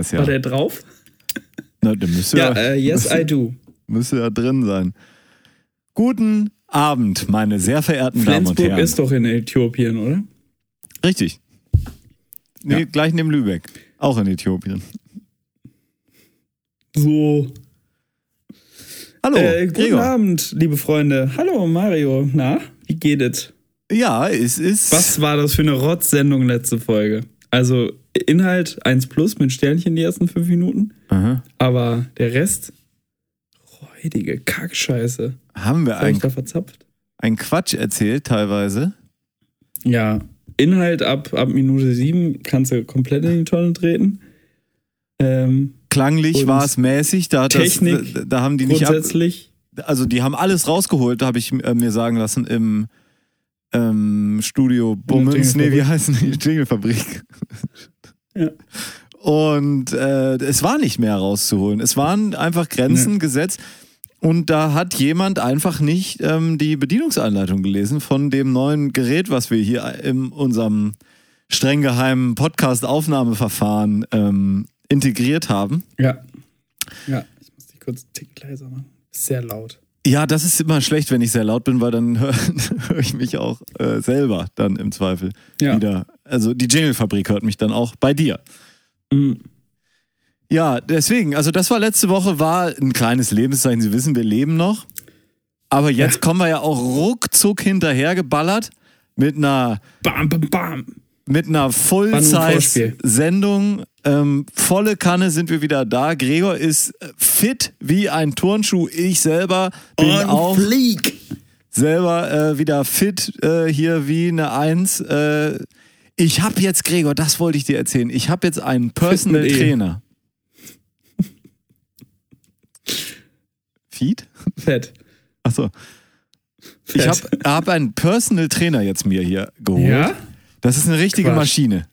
Es ja. War der drauf? Na, der müsste Ja, äh, yes, müsste, I do. müsste ja drin sein. Guten Abend, meine sehr verehrten Damen und Flensburg Herren. ist doch in Äthiopien, oder? Richtig. Nee, Ja. gleich neben Lübeck. Auch in Äthiopien. So. Hallo, äh, guten Gregor. Abend, liebe Freunde. Hallo, Mario. Na, wie geht es? Ja, es ist. Was war das für eine Rotz-Sendung letzte Folge? Also, Inhalt 1 plus mit Sternchen die ersten fünf Minuten, Aha. aber der Rest, räudige Kackscheiße. Haben wir Was hab ich ein, da verzapft? ein Quatsch erzählt teilweise? Ja, Inhalt ab, ab Minute 7 kannst du komplett in die Tonne treten. Ähm, Klanglich war es mäßig. Da, Technik das, da haben die nicht ab, grundsätzlich, also die haben alles rausgeholt, habe ich äh, mir sagen lassen im ähm, Studio Bummens, nee, wie heißen die? Jinglefabrik. Ja. Und äh, es war nicht mehr rauszuholen. Es waren einfach Grenzen gesetzt. Und da hat jemand einfach nicht ähm, die Bedienungsanleitung gelesen von dem neuen Gerät, was wir hier in unserem streng geheimen Podcast-Aufnahmeverfahren ähm, integriert haben. ja. Ja, ich muss dich kurz einen Tick leiser machen. Sehr laut. Ja, das ist immer schlecht, wenn ich sehr laut bin, weil dann höre hör ich mich auch äh, selber dann im Zweifel Ja. wieder. Also die Jingle-Fabrik hört mich dann auch bei dir. Mhm. Ja, deswegen, also das war letzte Woche, war ein kleines Lebenszeichen. Sie wissen, wir leben noch. Aber jetzt Ja. kommen wir ja auch ruckzuck hinterhergeballert mit einer, Bam, bam, bam. mit einer. Full-Size-Sendung. Ähm, volle Kanne sind wir wieder da. Gregor ist fit wie ein Turnschuh. Ich selber bin auch Fleek. selber äh, wieder fit äh, hier wie eine Eins. Äh, ich habe jetzt, Gregor, das wollte ich dir erzählen. Ich habe jetzt einen Personal E. Trainer. Feed? Fett. Achso. Ich habe hab einen Personal Trainer jetzt mir hier geholt. Ja? Das ist eine richtige Quatsch. Maschine.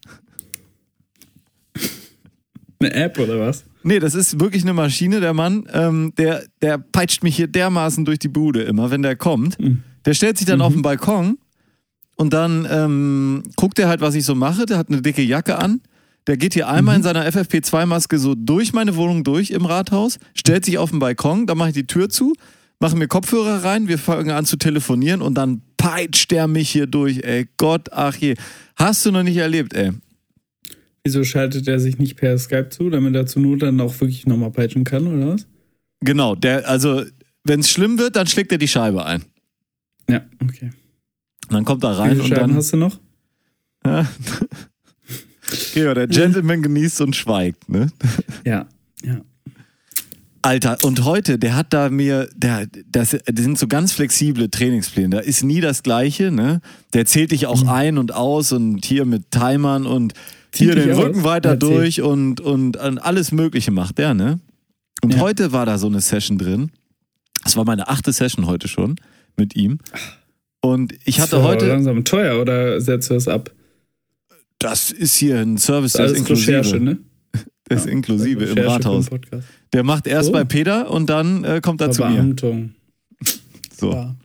Eine App oder was? Nee, das ist wirklich eine Maschine, der Mann. Ähm, der, der peitscht mich hier dermaßen durch die Bude immer, wenn der kommt. Mhm. Der stellt sich dann auf den Balkon und dann ähm, guckt er halt, was ich so mache. Der hat eine dicke Jacke an. Der geht hier einmal in seiner FFP2-Maske so durch meine Wohnung durch im Rathaus, stellt sich auf den Balkon, dann mache ich die Tür zu, mache mir Kopfhörer rein, wir fangen an zu telefonieren und dann peitscht der mich hier durch, ey. Gott, ach je. Hast du noch nicht erlebt, ey. Wieso schaltet er sich nicht per Skype zu, damit er zur Not dann auch wirklich nochmal peitschen kann, oder was? Genau, der, also, wenn es schlimm wird, dann schlägt er die Scheibe ein. Ja, okay. Und dann kommt er Wie rein viele und dann. hast du noch? Ja. ja, der Gentleman genießt und schweigt, ne? Ja, ja. Alter, und heute, der hat da mir, der, das, das sind so ganz flexible Trainingspläne. Da ist nie das Gleiche, ne? Der zählt dich auch ein und aus und hier mit Timern und hier Zieht den aus? Rücken weiter Erzähl. durch und, und, und alles Mögliche macht der, ne? Und Ja. heute war da so eine Session drin. Das war meine achte Session heute schon mit ihm. Und ich hatte aber heute, langsam teuer oder setzt du das ab? das ist hier ein Service, Das ist inklusive. Recherche, ne? Der ist inklusive im Recherche für den Rathaus. Der macht erst So. bei Peter und dann äh, kommt er zu mir. So. Ja.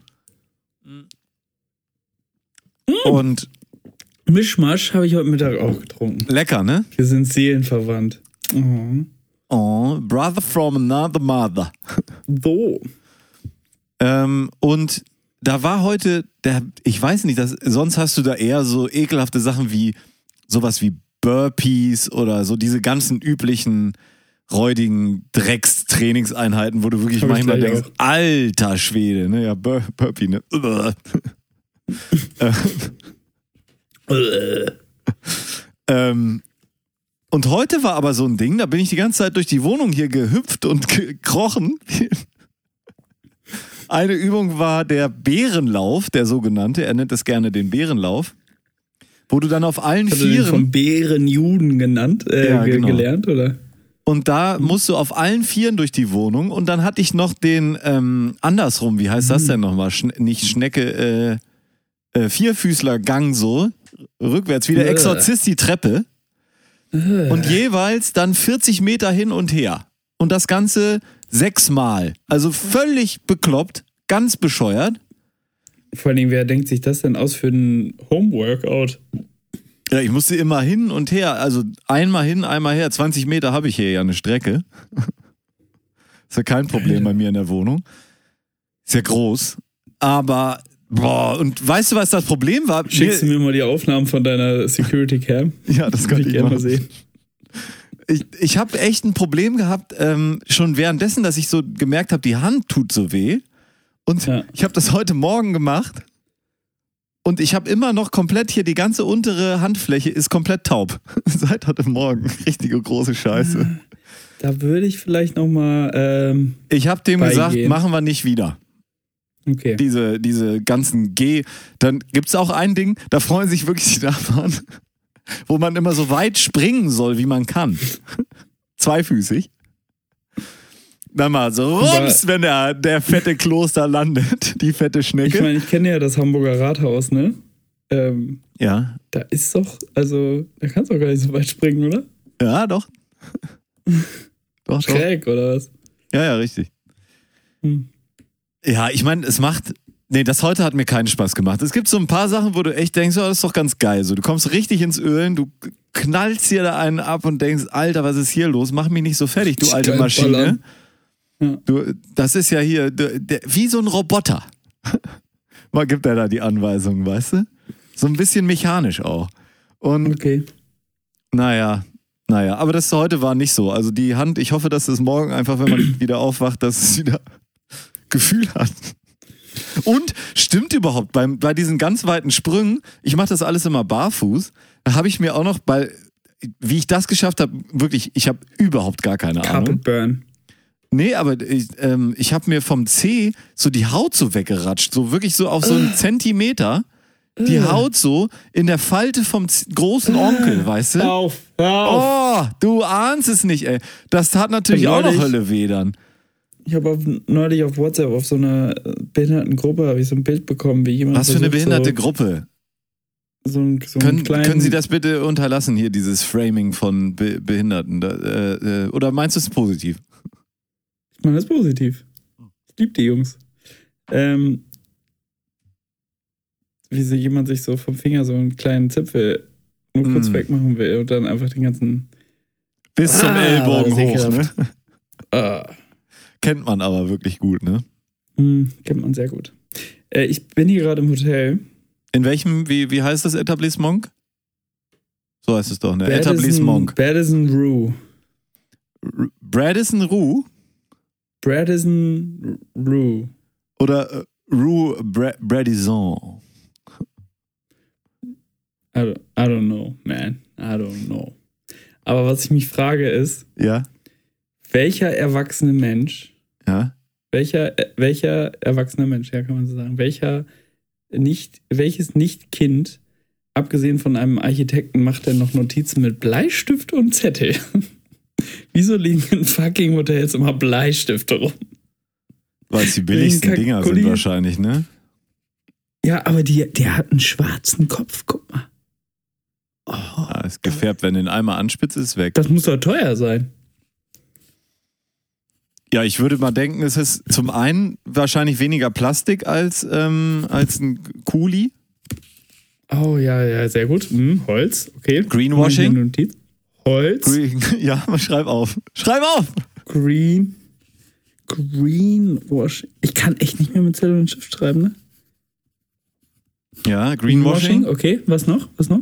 Und Mischmasch habe ich heute Mittag auch getrunken. lecker, ne? Wir sind seelenverwandt. Oh. Oh, brother from another mother. So. Ähm, und da war heute, der, ich weiß nicht, das, sonst hast du da eher so ekelhafte Sachen wie sowas wie Burpees oder so diese ganzen üblichen räudigen Dreckstrainingseinheiten, wo du wirklich Hab manchmal denkst, alter Schwede, ne? Ja, Bur Burpee, ne? ähm, und heute war aber so ein Ding, da bin ich die ganze Zeit durch die Wohnung hier gehüpft und gekrochen. Eine Übung war der Bärenlauf, der sogenannte. Er nennt es gerne den Bärenlauf. Wo du dann auf allen Hast Vieren vom Bärenjuden genannt, äh, Ja, ge genau. gelernt, oder? und da musst du auf allen Vieren durch die Wohnung und dann hatte ich noch den ähm, andersrum, wie heißt das denn nochmal? Schne nicht Schnecke, äh, äh, Vierfüßlergang so, rückwärts, wie der Äh. Exorzist die Treppe. Und jeweils dann 40 Meter hin und her. Und das Ganze sechsmal. Also völlig bekloppt, ganz bescheuert. Vor allem, wer denkt sich das denn aus für ein Homeworkout? Ja, ich musste immer hin und her. Also einmal hin, einmal her. 20 Meter habe ich hier ja eine Strecke. Ist ja kein Problem bei mir in der Wohnung. Ist ja groß. Aber, boah, und weißt du, was das Problem war? Schickst du mir mal die Aufnahmen von deiner Security Cam? Ja, das kann ich gerne mal sehen. Ich, ich habe echt ein Problem gehabt, ähm, schon währenddessen, dass ich so gemerkt habe, die Hand tut so weh. Und Ja. ich habe das heute Morgen gemacht. Und ich habe immer noch komplett hier, die ganze untere Handfläche ist komplett taub. Seit heute Morgen. Richtige große Scheiße. Da würde ich vielleicht nochmal, ähm, Ich habe dem Beigehen. gesagt, machen wir nicht wieder. okay. Diese, diese ganzen G. Dann gibt's auch ein Ding, da freuen sich wirklich die Nachbarn, wo man immer so weit springen soll, wie man kann. Zweifüßig. Dann mal so rums, wenn der, der fette Kloster landet, die fette Ich Schnecke. meine, ich kenne ja das Hamburger Rathaus, ne? Ähm, ja, da ist doch, also, da kannst du doch gar nicht so weit springen, oder? ja, doch. doch, doch. Schräg, oder was? Ja, ja, richtig. Hm. Ja, ich meine, es macht. Nee, das heute hat mir keinen Spaß gemacht. Es gibt so ein paar Sachen, wo du echt denkst, oh, das ist doch ganz geil. So, du kommst richtig ins Ölen, du knallst dir da einen ab und denkst, Alter, was ist hier los? Mach mich nicht so fertig, du alte Maschine. Du, das ist ja hier der, der, wie so ein Roboter. Mal gibt er da die Anweisungen, weißt du? So ein bisschen mechanisch auch. Und Okay. naja, naja, aber das heute war nicht so. Also die Hand, ich hoffe, dass es morgen einfach, wenn man wieder aufwacht, dass es wieder Gefühl hat. Und stimmt überhaupt, beim, bei diesen ganz weiten Sprüngen, ich mache das alles immer barfuß, da habe ich mir auch noch bei, wie ich das geschafft habe, wirklich, ich habe überhaupt gar keine Ahnung. Carpet Burn. Nee, aber ich, ähm, ich habe mir vom Zeh so die Haut so weggeratscht, so wirklich so auf so einen Zentimeter. Die. Haut so in der Falte vom Z großen Onkel, weißt du? auf, auf. Oh, du ahnst es nicht, ey. Das tat natürlich auch noch Hölle weh dann. Ich habe neulich auf WhatsApp auf so einer Behindertengruppe habe ich so ein Bild bekommen, wie jemand Was für eine behinderte Gruppe. so, so, ein, so Können, können Sie das bitte unterlassen, hier, dieses Framing von Be Behinderten? Da, äh, äh, oder meinst du es positiv? Ich meine, ist positiv. Ich liebe die Jungs. Ähm, wie so jemand sich so vom Finger so einen kleinen Zipfel nur kurz Mm. wegmachen will und dann einfach den ganzen. Bis zum Ah, Ellbogen das ist hoch, ne? Ah, Kennt man aber wirklich gut, ne? hm, kennt man sehr gut. Äh, ich bin hier gerade im Hotel. In welchem, wie, wie heißt das Etablissement? So heißt es doch, ne? Etablissement. Badison Rue. Bradison Rue Bradison Rue. oder äh, Rue Bra Bradison? I don't, I don't know, man. I don't know. Aber was ich mich frage ist, Ja, welcher erwachsene Mensch, ja. welcher, äh, welcher erwachsene Mensch, ja, kann man so sagen, welcher nicht, welches Nicht-Kind, abgesehen von einem Architekten, macht denn noch Notizen mit Bleistift und Zettel? Wieso liegen in fucking Hotels immer Bleistifte rum? Weil es die billigsten Dinger sind wahrscheinlich, ne? Ja, aber die, der hat einen schwarzen Kopf, guck mal. Oh, Ah, ist gefärbt, wenn du den einmal anspitzt, ist weg. das muss doch teuer sein. Ja, ich würde mal denken, es ist zum einen wahrscheinlich weniger Plastik als, ähm, als ein Kuli. Oh ja, ja, sehr gut. Hm, Holz, okay. Greenwashing? Holz. Green, ja, schreib auf. Schreib auf! Green. Greenwashing. Ich kann echt nicht mehr mit Zettel und Stift schreiben, ne? Ja, Greenwashing. Okay, was noch? Was noch?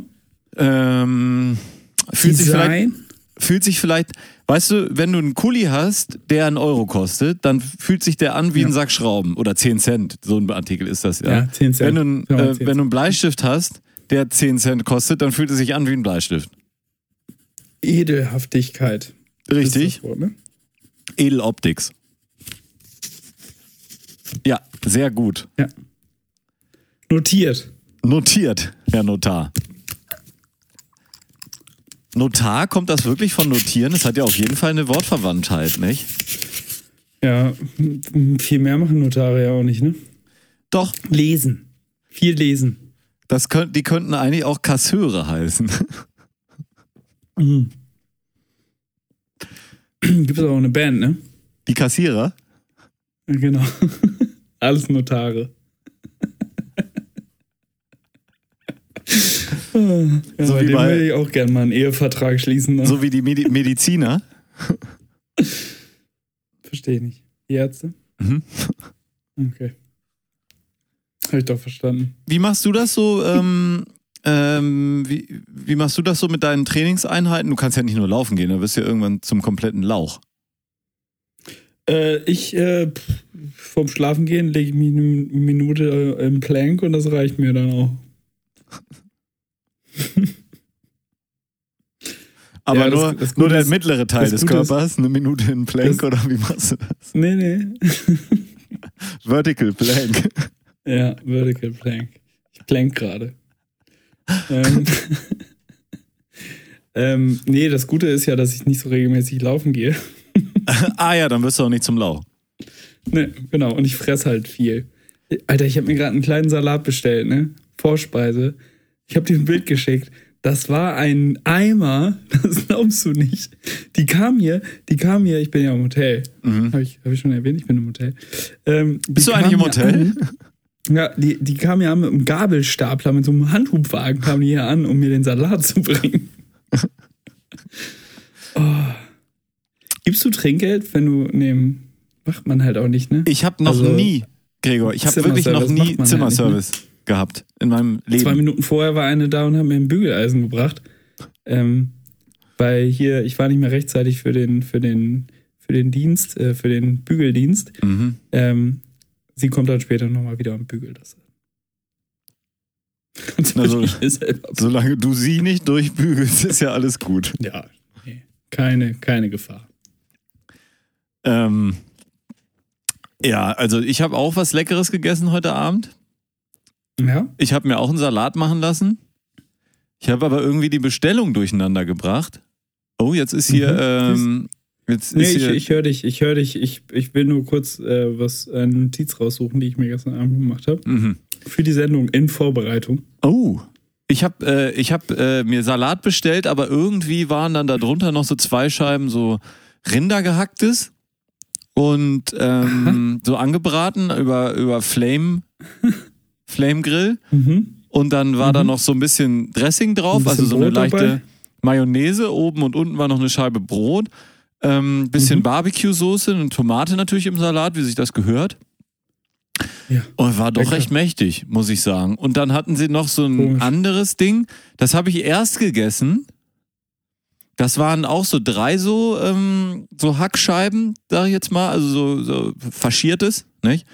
Ähm, fühlt, sich vielleicht, Design. fühlt sich vielleicht, weißt du, wenn du einen Kuli hast, der einen Euro kostet, dann fühlt sich der an wie Ja. ein Sack Schrauben. Oder 10 Cent, so ein Artikel ist das ja. Ja, 10 Cent. Wenn du, äh, 10 wenn du einen Bleistift hast, der 10 Cent kostet, dann fühlt er sich an wie ein Bleistift. Edelhaftigkeit. Richtig? Wort, ne? Edeloptics. Ja, sehr gut. Ja. Notiert. Notiert, Herr Notar. Notar, kommt das wirklich von Notieren? Es hat ja auf jeden Fall eine Wortverwandtheit, nicht? Ja, viel mehr machen Notare ja auch nicht, ne? Doch, Lesen. Viel lesen. das könnt, die könnten eigentlich auch Kasseure heißen. Mhm. Gibt es auch eine Band, ne? Die Kassierer? Ja, Genau. Alles Notare. Ja, So wie bei- will ich auch gerne mal einen Ehevertrag schließen. Ne? So wie die Medi Mediziner. Verstehe ich nicht. Die Ärzte? Mhm. Okay. Habe ich doch verstanden. Wie machst du das so? Ähm, ähm, wie, wie machst du das so mit deinen Trainingseinheiten? Du kannst ja nicht nur laufen gehen, da wirst du ja irgendwann zum kompletten Lauch. Äh, ich, äh, vorm Schlafen gehen, lege ich mich eine Minute äh, im Plank und das reicht mir dann auch. Aber Ja, das- nur, das nur Gute der ist- mittlere Teil das des Gute ist- Körpers, eine Minute in Plank das- oder wie machst du das? Nee, nee. Vertical Plank. ja, Vertical Plank. Ich plank gerade. ähm, ähm, nee, das Gute ist ja, dass ich nicht so regelmäßig laufen gehe. ah ja, dann wirst du auch nicht zum Lauch. Nee, genau. Und ich fress halt viel. Alter, ich habe mir gerade einen kleinen Salat bestellt, ne? Vorspeise. Ich habe dir ein Bild geschickt. Das war ein Eimer, das glaubst du nicht. Die kam hier, die kam hier, ich bin ja im Hotel. Mhm. Habe ich, hab ich schon erwähnt, ich bin im Hotel. Ähm, Bist du eigentlich im Hotel? An, ja, die, die kam ja mit einem Gabelstapler, mit so einem Handhubwagen kam die hier an, um mir den Salat zu bringen. oh. Gibst du Trinkgeld, wenn du nehmen? Macht man halt auch nicht, ne? Ich habe noch Also, nie, Gregor, ich habe wirklich noch nie halt Zimmerservice gehabt in meinem Zwei Leben. Minuten vorher war eine da und hat mir ein Bügeleisen gebracht. Ähm, weil hier, ich war nicht mehr rechtzeitig für den, für den, für den Dienst, äh, für den Bügeldienst. Mhm. Ähm, sie kommt dann später nochmal wieder und bügelt das. Also- selber- Solange du sie nicht durchbügelst, ist ja alles gut. ja, nee, keine, keine Gefahr. Ähm, ja, also ich habe auch was Leckeres gegessen heute Abend. Ja? Ich habe mir auch einen Salat machen lassen. Ich habe aber irgendwie die Bestellung durcheinander gebracht. Oh, jetzt ist hier, Mhm. ähm, jetzt Nee, ist ich, hier, ich höre dich, ich höre dich. Ich, ich will nur kurz äh, was, eine Notiz raussuchen, die ich mir gestern Abend gemacht habe. mhm. Für die Sendung in Vorbereitung. Oh, ich habe äh, ich hab, äh, mir Salat bestellt, aber irgendwie waren dann darunter noch so zwei Scheiben so Rindergehacktes und ähm, so angebraten über, über Flame, Flame Grill. Mhm. Und dann war da Mhm. noch so ein bisschen Dressing drauf, bisschen also so eine Brot leichte dabei? Mayonnaise. Oben und unten war noch eine Scheibe Brot. Ähm, bisschen Mhm. Barbecue-Soße, eine Tomate natürlich im Salat, wie sich das gehört. Ja. Und war doch Lecker. recht mächtig, muss ich sagen. Und dann hatten sie noch so ein Komisch. anderes Ding. Das habe ich erst gegessen. Das waren auch so drei so, ähm, so Hackscheiben, sag ich jetzt mal, also so, so faschiertes, nicht?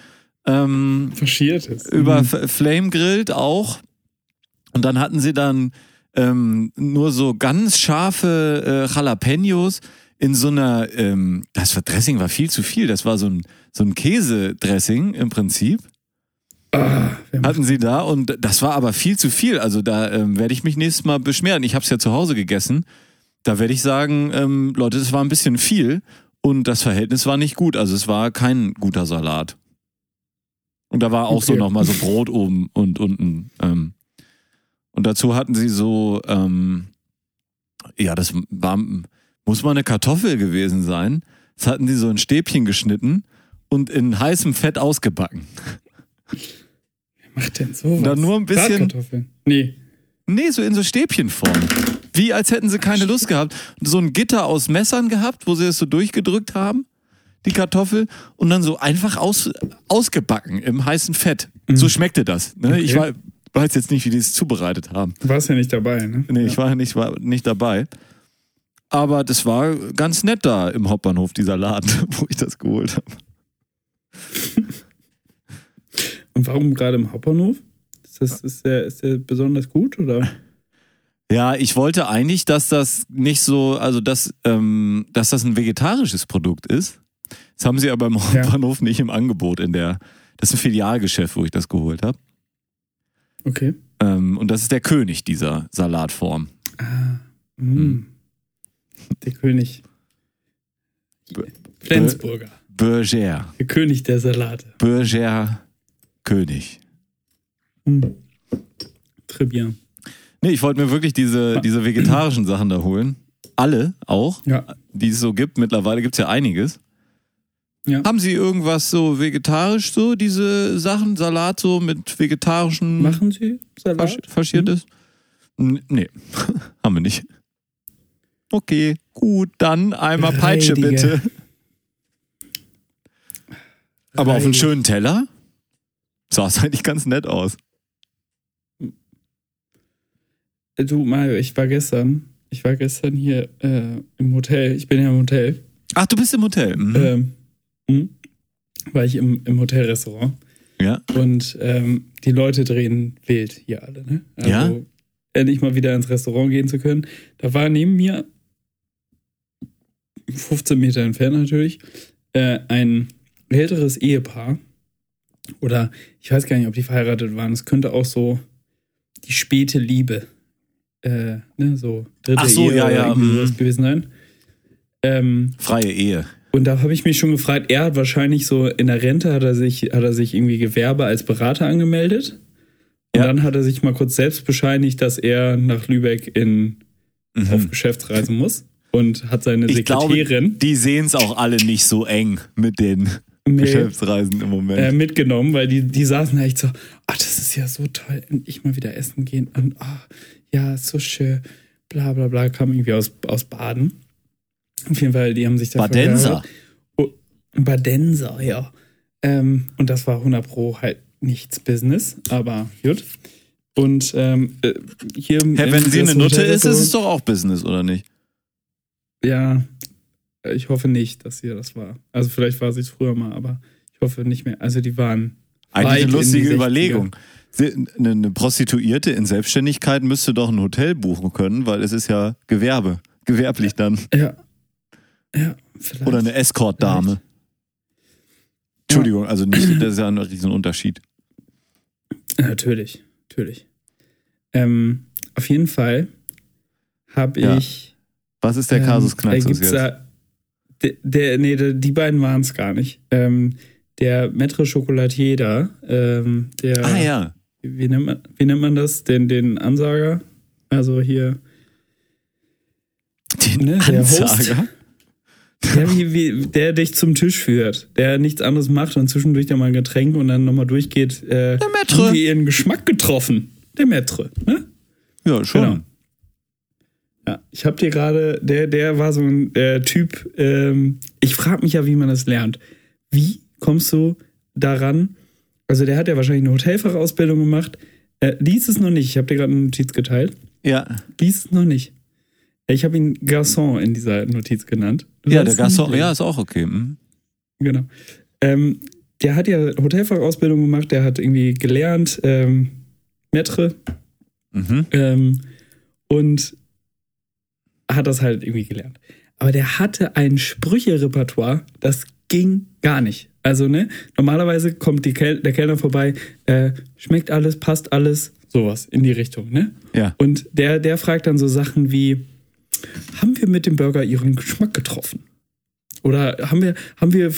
Ähm, Faschiert ist. über Mhm. Flame grillt auch. Und dann hatten sie dann ähm, nur so ganz scharfe äh, Jalapenos in so einer, ähm, das Dressing war viel zu viel. Das war so ein, so ein Käsedressing im Prinzip. Ah, Hatten sie da und das war aber viel zu viel. Also da ähm, werde ich mich nächstes Mal beschweren. Ich habe es ja zu Hause gegessen. Da werde ich sagen, ähm, Leute, das war ein bisschen viel und das Verhältnis war nicht gut. Also es war kein guter Salat. Und da war auch so Okay. nochmal so Brot oben und unten. Ähm. Und dazu hatten sie so, ähm, ja, das war, muss mal eine Kartoffel gewesen sein. Das hatten sie so in Stäbchen geschnitten und in heißem Fett ausgebacken. macht denn sowas? Da nur ein bisschen-. Nee. Nee, so in so Stäbchenform. Wie als hätten sie keine Lust gehabt. So ein Gitter aus Messern gehabt, wo sie es so durchgedrückt haben, die Kartoffel, und dann so einfach aus, ausgebacken im heißen Fett. Mhm. So schmeckte das. Ne? Okay. Ich war, weiß jetzt nicht, wie die es zubereitet haben. Du warst ja nicht dabei, ne? Nee, ich war nicht, war nicht dabei. Aber das war ganz nett da im Hauptbahnhof, dieser Laden, wo ich das geholt habe. Und warum gerade im Hauptbahnhof? Ist, das, ist, der, ist der besonders gut oder? Ja, ich wollte eigentlich, dass das nicht so, also dass, ähm, dass das ein vegetarisches Produkt ist. Das haben sie aber im Ja. Hauptbahnhof nicht im Angebot in der, das ist ein Filialgeschäft, wo ich das geholt habe. Okay. Ähm, und das ist der König dieser Salatform. Ah. Mm. Hm. Der König. Be- Flensburger. Berger. Der König der Salate. Berger König. Mm. Très bien. Nee, ich wollte mir wirklich diese, diese vegetarischen Sachen da holen. Alle auch, Ja. die es so gibt. Mittlerweile gibt es ja einiges. Ja. Haben Sie irgendwas so vegetarisch, so diese Sachen, Salat so mit vegetarischen Machen Sie Salat? faschiertes? N nee, haben wir nicht. Okay, gut, dann einmal Peitsche Reidige. bitte. Aber auf einen schönen Teller sah es eigentlich ganz nett aus. Du, Mario, ich war gestern, ich war gestern hier äh, im Hotel. Ich bin ja im Hotel. Ach, du bist im Hotel. Mhm. Ähm, hm? war ich im, im Hotelrestaurant. ja. Und ähm, die Leute drehen wild hier alle, ne? Also Ja. endlich mal wieder ins Restaurant gehen zu können. Da war neben mir, 15 Meter entfernt natürlich, äh, ein älteres Ehepaar. Oder ich weiß gar nicht, ob die verheiratet waren. Es könnte auch so die späte Liebe, äh, ne, so dritte Ach so, Ehe ja, oder ja, irgendwie mhm. gewesen sein. Ähm, Freie Ehe. Und da habe ich mich schon gefragt, er hat wahrscheinlich so in der Rente hat er sich, hat er sich irgendwie Gewerbe als Berater angemeldet. Und Ja. dann hat er sich mal kurz selbst bescheinigt, dass er nach Lübeck in, auf Mhm. Geschäftsreise muss. Und hat seine Ich glaube, Sekretärin die sehen es auch alle nicht so eng mit den nee, Geschäftsreisen im Moment. äh, mitgenommen, weil die, die saßen echt so, ach, das ist ja so toll, endlich mal wieder essen gehen. Und ah, ja, so schön, bla bla bla, kam irgendwie aus, aus Baden. Auf jeden Fall, die haben sich da Badenser. Oh, Badenser, ja. Ähm, und das war 100 Pro halt nichts Business, aber gut. Und ähm, äh, hier. Hä, wenn sie eine Nutte ist, ist es doch auch Business, oder nicht? Ja, ich hoffe nicht, dass sie das war. Also vielleicht war sie es früher mal, aber ich hoffe nicht mehr. Also die waren. Eigentlich eine lustige 60er. Überlegung. Eine Prostituierte in Selbstständigkeit müsste doch ein Hotel buchen können, weil es ist ja Gewerbe. Gewerblich dann. Ja. Ja, vielleicht. Oder eine Escort-Dame. Entschuldigung, also nicht, das ist ja ein Riesenunterschied. Ja, natürlich, natürlich. Ähm, auf jeden Fall habe Ja. ich. Was ist der ähm, Kasus Knaxus jetzt? Da, der, der, nee, der, die beiden waren es gar nicht. Ähm, der Maître Chocolatier da, ähm, der. ah ja. wie nennt man, wie nennt man das? Den, den Ansager? Also hier. Den Ne. Ansager? Der, wie, wie, der dich zum Tisch führt, der nichts anderes macht und zwischendurch dann mal ein Getränk und dann nochmal durchgeht. Äh, Der Maître. Haben die ihren Geschmack getroffen? Der Maître, ne? Ja, schon. Genau. Ja, ich habe dir gerade, der, der war so ein äh, Typ, ähm, ich frage mich ja, wie man das lernt. Wie kommst du daran? Also der hat ja wahrscheinlich eine Hotelfachausbildung gemacht. Äh, lies es noch nicht, ich habe dir gerade eine Notiz geteilt. Ja, Lies es noch nicht. Ich habe ihn Garçon in dieser Notiz genannt. Ja der Gaston, ja, ist auch okay. Mhm. Genau. Ähm, der hat ja Hotelfachausbildung gemacht, der hat irgendwie gelernt, ähm, Maître, Mhm. ähm, und hat das halt irgendwie gelernt. Aber der hatte ein Sprüche-Repertoire, das ging gar nicht. Also, ne, normalerweise kommt die Kel der Kellner vorbei, äh, schmeckt alles, passt alles, sowas in die Richtung, ne? Ja. Und der, der fragt dann so Sachen wie, haben wir mit dem Burger Ihren Geschmack getroffen? Oder haben wir, haben wir,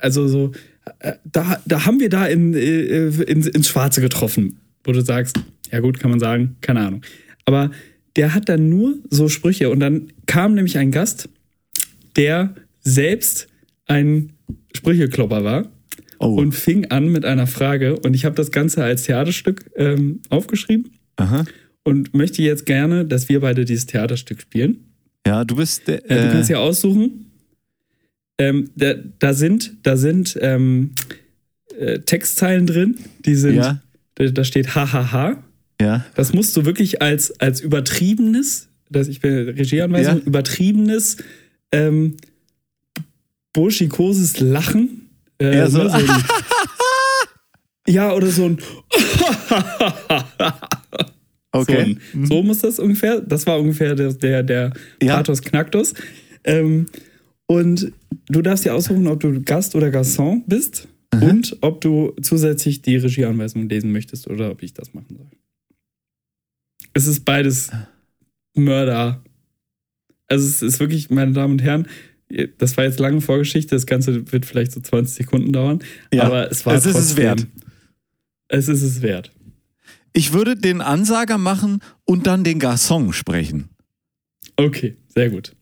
also so, äh, da, da haben wir da in, äh, in, ins Schwarze getroffen, wo du sagst, ja gut, kann man sagen, keine Ahnung. Aber der hat dann nur so Sprüche und dann kam nämlich ein Gast, der selbst ein Sprücheklopper war Oh. und fing an mit einer Frage und ich habe das Ganze als Theaterstück ähm, aufgeschrieben Aha. Und möchte jetzt gerne, dass wir beide dieses Theaterstück spielen. Ja, du bist der. Äh, du Äh, kannst ja aussuchen. Ähm, da, da sind, da sind ähm, äh, Textzeilen drin, die sind, ja, da, da steht hahaha. ja. Das musst du wirklich als, als übertriebenes, das ich bin Regieanweisung, Ja. übertriebenes, ähm, burschikoses Lachen. Äh, Eher so, ne, ein, ja, oder so ein Okay. So, so muss das ungefähr. Das war ungefähr der, der, der Ja. Pathos Knacktus. Ähm, und du darfst dir aussuchen, ob du Gast oder Garçon bist und ob du zusätzlich die Regieanweisung lesen möchtest oder ob ich das machen soll. Es ist beides Mörder. Also es ist wirklich, meine Damen und Herren, das war jetzt lange Vorgeschichte, das Ganze wird vielleicht so 20 Sekunden dauern, Ja, aber es war es ist es wert. Es ist es wert. Ich würde den Ansager machen und dann den Garçon sprechen. Okay, sehr gut.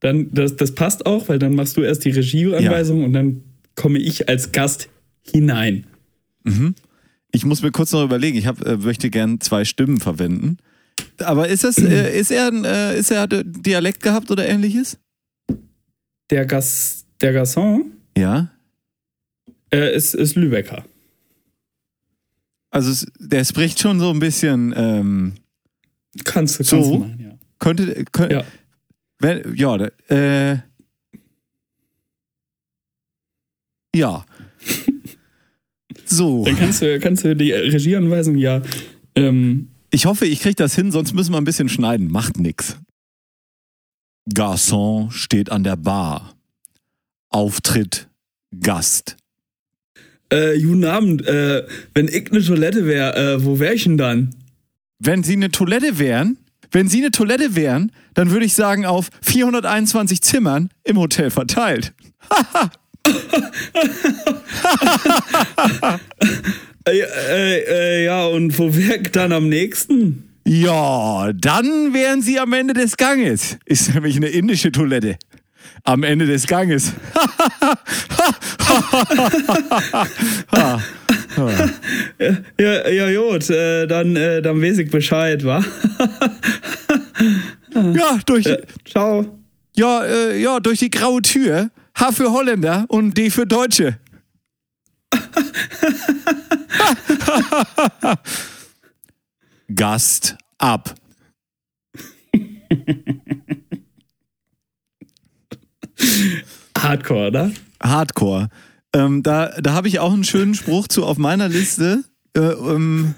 Dann, das, das passt auch, weil dann machst du erst die Regieanweisung und dann komme ich als Gast hinein. Mhm. Ich muss mir kurz noch überlegen, ich hab, äh, möchte gern zwei Stimmen verwenden. Aber ist das, äh, ist er, ein, äh, ist er Dialekt gehabt oder ähnliches? Der, Gas, der Garçon Ja. äh, ist, ist Lübecker. Also es, der spricht schon so ein bisschen, ähm, Kannst du, So? kannst du machen, ja. könnte, könnte Ja. wenn, ja, äh, ja. So. Dann kannst du, kannst du die Regie anweisen, ja. Ähm, Ich hoffe, ich kriege das hin, sonst müssen wir ein bisschen schneiden. Macht nix. Garçon steht an der Bar. Auftritt Gast. Äh, guten Abend. Äh, wenn ich eine Toilette wäre, äh, wo wär ich denn dann? Wenn Sie eine Toilette wären, wenn Sie eine Toilette wären, dann würde ich sagen auf 421 Zimmern im Hotel verteilt. Äh, äh, äh, ja, und wo ich dann am nächsten? Ja, dann wären Sie am Ende des Ganges. Ist nämlich eine indische Toilette. Am Ende des Ganges. Ja, ja, gut, äh, dann, äh, dann weiß ich Bescheid, wa? Ja, durch, Ciao. ja, äh, ja, durch die graue Tür. H für Holländer und D für Deutsche. Gast ab. Hardcore, oder? Hardcore. Ähm, da da habe ich auch einen schönen Spruch zu auf meiner Liste. Äh, ähm,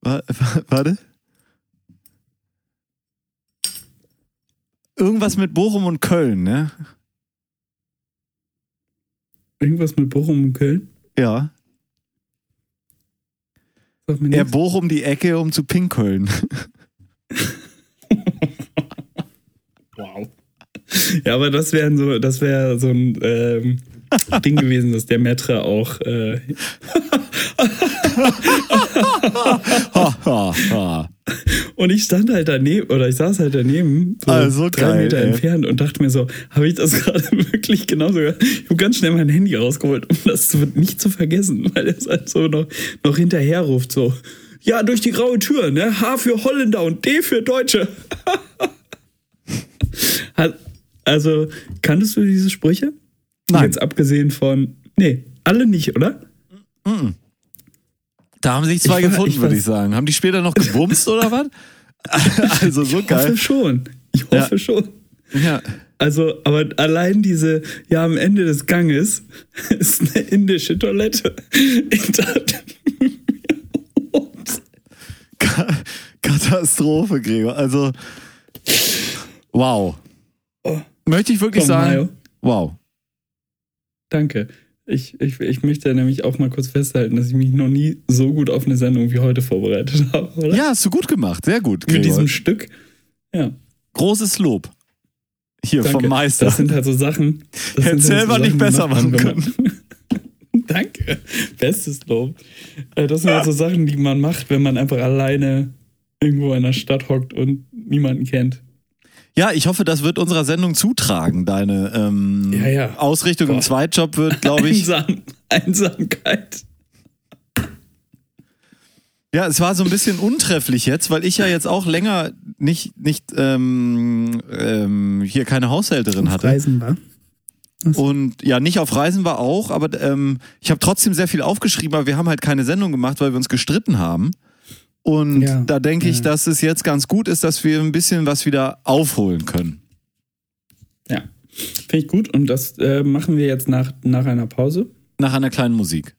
wa- wa- warte. Irgendwas mit Bochum und Köln, ne? Irgendwas mit Bochum und Köln? Ja. Er. Bochum die Ecke, um zu Pinkeln. Wow. Ja, aber das wäre so, das wäre so ein ähm, Ding gewesen, dass der Metre auch äh, und ich stand halt daneben oder ich saß halt daneben, so Ah, so drei geil, Meter ey. entfernt und dachte mir so, habe ich das gerade wirklich genauso gehört? Ich habe ganz schnell mein Handy rausgeholt, um das nicht zu vergessen, weil er es halt so noch, noch hinterher ruft, so, ja, durch die graue Tür, ne? H für Holländer und D für Deutsche. Hat- also, kanntest du diese Sprüche? Nein. Jetzt abgesehen von, nee, alle nicht, oder? Da haben sich zwei Ich gefunden, ich würde ich sagen. Haben die später noch gebumst oder was? Also so Ich geil. hoffe schon. Ich hoffe Ja. schon. Ja. Also, aber allein diese, ja, am Ende des Ganges ist eine indische Toilette. Ich Katastrophe, Gregor. Also, wow. Oh. Möchte ich wirklich sagen, Mayo. wow. Danke. Ich, ich, ich möchte nämlich auch mal kurz festhalten, dass ich mich noch nie so gut auf eine Sendung wie heute vorbereitet habe, oder? Ja, hast du gut gemacht. Sehr gut, Mit Gregor. diesem Stück. Ja, Großes Lob. Hier danke. vom Meister. Das sind halt so Sachen. das Hätte halt selber nicht die besser macht man, machen man- Danke. Bestes Lob. Äh, Das sind halt so Sachen, die man macht, wenn man einfach alleine irgendwo in der Stadt hockt und niemanden kennt. Ja, ich hoffe, das wird unserer Sendung zutragen. Deine ähm, Ja, ja. Ausrichtung im Boah. Zweitjob wird, glaube ich. Einsam, Einsamkeit. Ja, es war so ein bisschen untrefflich jetzt, weil ich ja jetzt auch länger nicht, nicht ähm, ähm, hier keine Haushälterin hatte. Reisen war. Und ja, nicht auf Reisen war auch, aber ähm, ich habe trotzdem sehr viel aufgeschrieben, aber wir haben halt keine Sendung gemacht, weil wir uns gestritten haben. Und Ja, da denke ich, dass es jetzt ganz gut ist, dass wir ein bisschen was wieder aufholen können. Ja. Finde ich gut. Und das äh, machen wir jetzt nach, nach einer Pause. Nach einer kleinen Musik.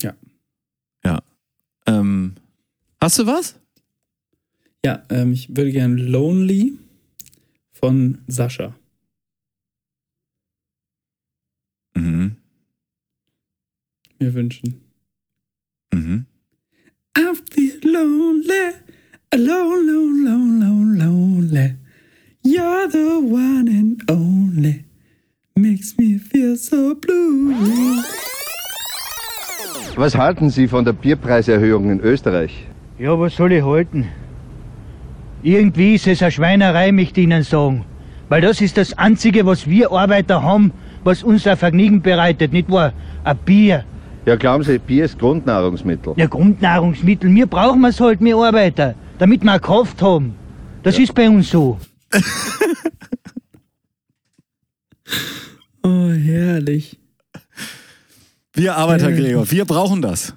Ja. Ja. Ähm, hast du was? Ja, ähm, ich würde gerne Lonely von Sascha. Mhm. mir wünschen. Mhm. I feel lonely, alone, alone, alone, lonely. You're the one and only. Makes me feel so blue. Was halten Sie von der Bierpreiserhöhung in Österreich? Ja, was soll ich halten? Irgendwie ist es eine Schweinerei, möchte ich Ihnen sagen. Weil das ist das Einzige, was wir Arbeiter haben, was uns ein Vergnügen bereitet, nicht wahr? Ein Bier. Ja, glauben Sie, Bier ist Grundnahrungsmittel. Ja, Grundnahrungsmittel, wir brauchen es halt, wir Arbeiter, damit wir auch Kraft haben. Das ist bei uns so. Oh, herrlich. Wir Arbeiter, Gregor, wir brauchen das.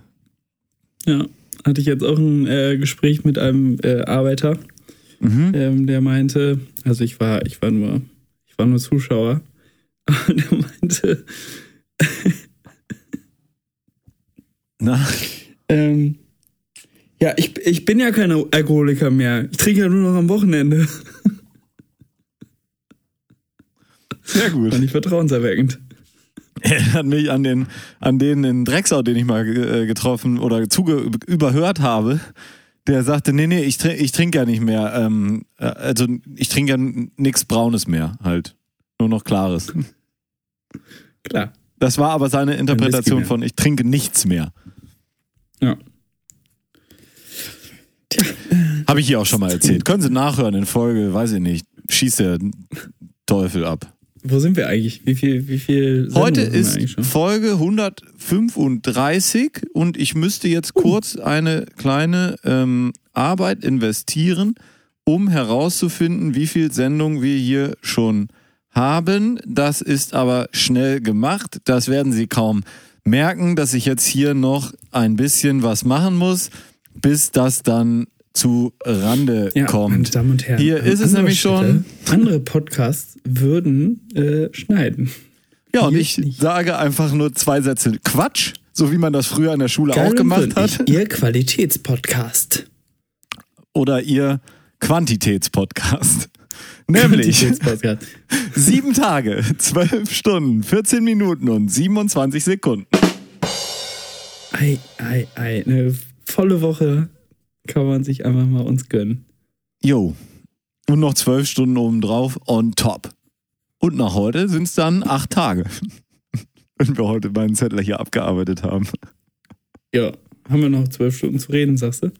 Ja, hatte ich jetzt auch ein äh, Gespräch mit einem äh, Arbeiter, Mhm. ähm, der meinte, also ich war, ich war nur, ich war nur Zuschauer, aber der meinte, Na, ähm, ja, ich, ich bin ja kein Alkoholiker mehr. Ich trinke ja nur noch am Wochenende. sehr gut. Fand ich vertrauenserweckend. Erinnert mich an den, an den in Drecksau, den ich mal äh, getroffen oder zuge überhört habe. Der sagte, nee, nee, ich, trin ich trinke ja nicht mehr. Ähm, äh, also ich trinke ja nichts Braunes mehr, halt. Nur noch Klares. Klar. Das war aber seine Interpretation von ich trinke nichts mehr. Ja. Habe ich hier auch schon mal erzählt. Können Sie nachhören in Folge, weiß ich nicht, schießt der Teufel ab. Wo sind wir eigentlich? Wie viel, wie viel Sendungen Heute ist? Folge 135 und ich müsste jetzt kurz eine kleine ähm, Arbeit investieren, um herauszufinden, wie viel Sendungen wir hier schon haben. Das ist aber schnell gemacht. Das werden Sie kaum merken, dass ich jetzt hier noch ein bisschen was machen muss, bis das dann zu Rande Ja, meine kommt. Damen und Herren. Hier ist es nämlich schon- Andere Podcasts würden äh, schneiden. Ja, und ich nicht. sage einfach nur zwei Sätze Quatsch, so wie man das früher in der Schule auch und gemacht hat. Ihr Qualitätspodcast. oder ihr Quantitätspodcast. Nämlich sieben Tage, zwölf Stunden, 14 Minuten und 27 Sekunden. Ei, ei, ei. Eine volle Woche kann man sich einfach mal uns gönnen. Jo. Und noch zwölf Stunden obendrauf on top. Und nach heute sind es dann acht Tage. Wenn wir heute meinen Zettel hier abgearbeitet haben. Ja, haben wir noch zwölf Stunden zu reden, sagst du?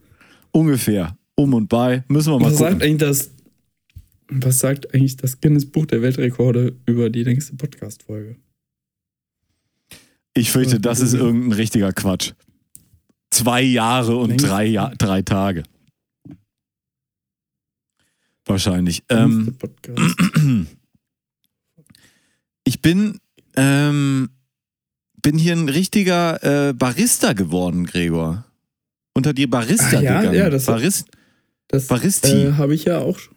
Ungefähr. Um und bei. Müssen wir mal Was sagt gucken. eigentlich das, was sagt eigentlich das Guinness Buch der Weltrekorde über die längste Podcast-Folge? Ich fürchte, das ist irgendein richtiger Quatsch. Zwei Jahre und drei, ja drei Tage. Wahrscheinlich. Ähm, ich bin, ähm, bin hier ein richtiger äh, Barista geworden, Gregor. Unter die Barista Ah, ja? gegangen. Ja, das- Barist, Das Baristi. äh, habe ich ja auch schon.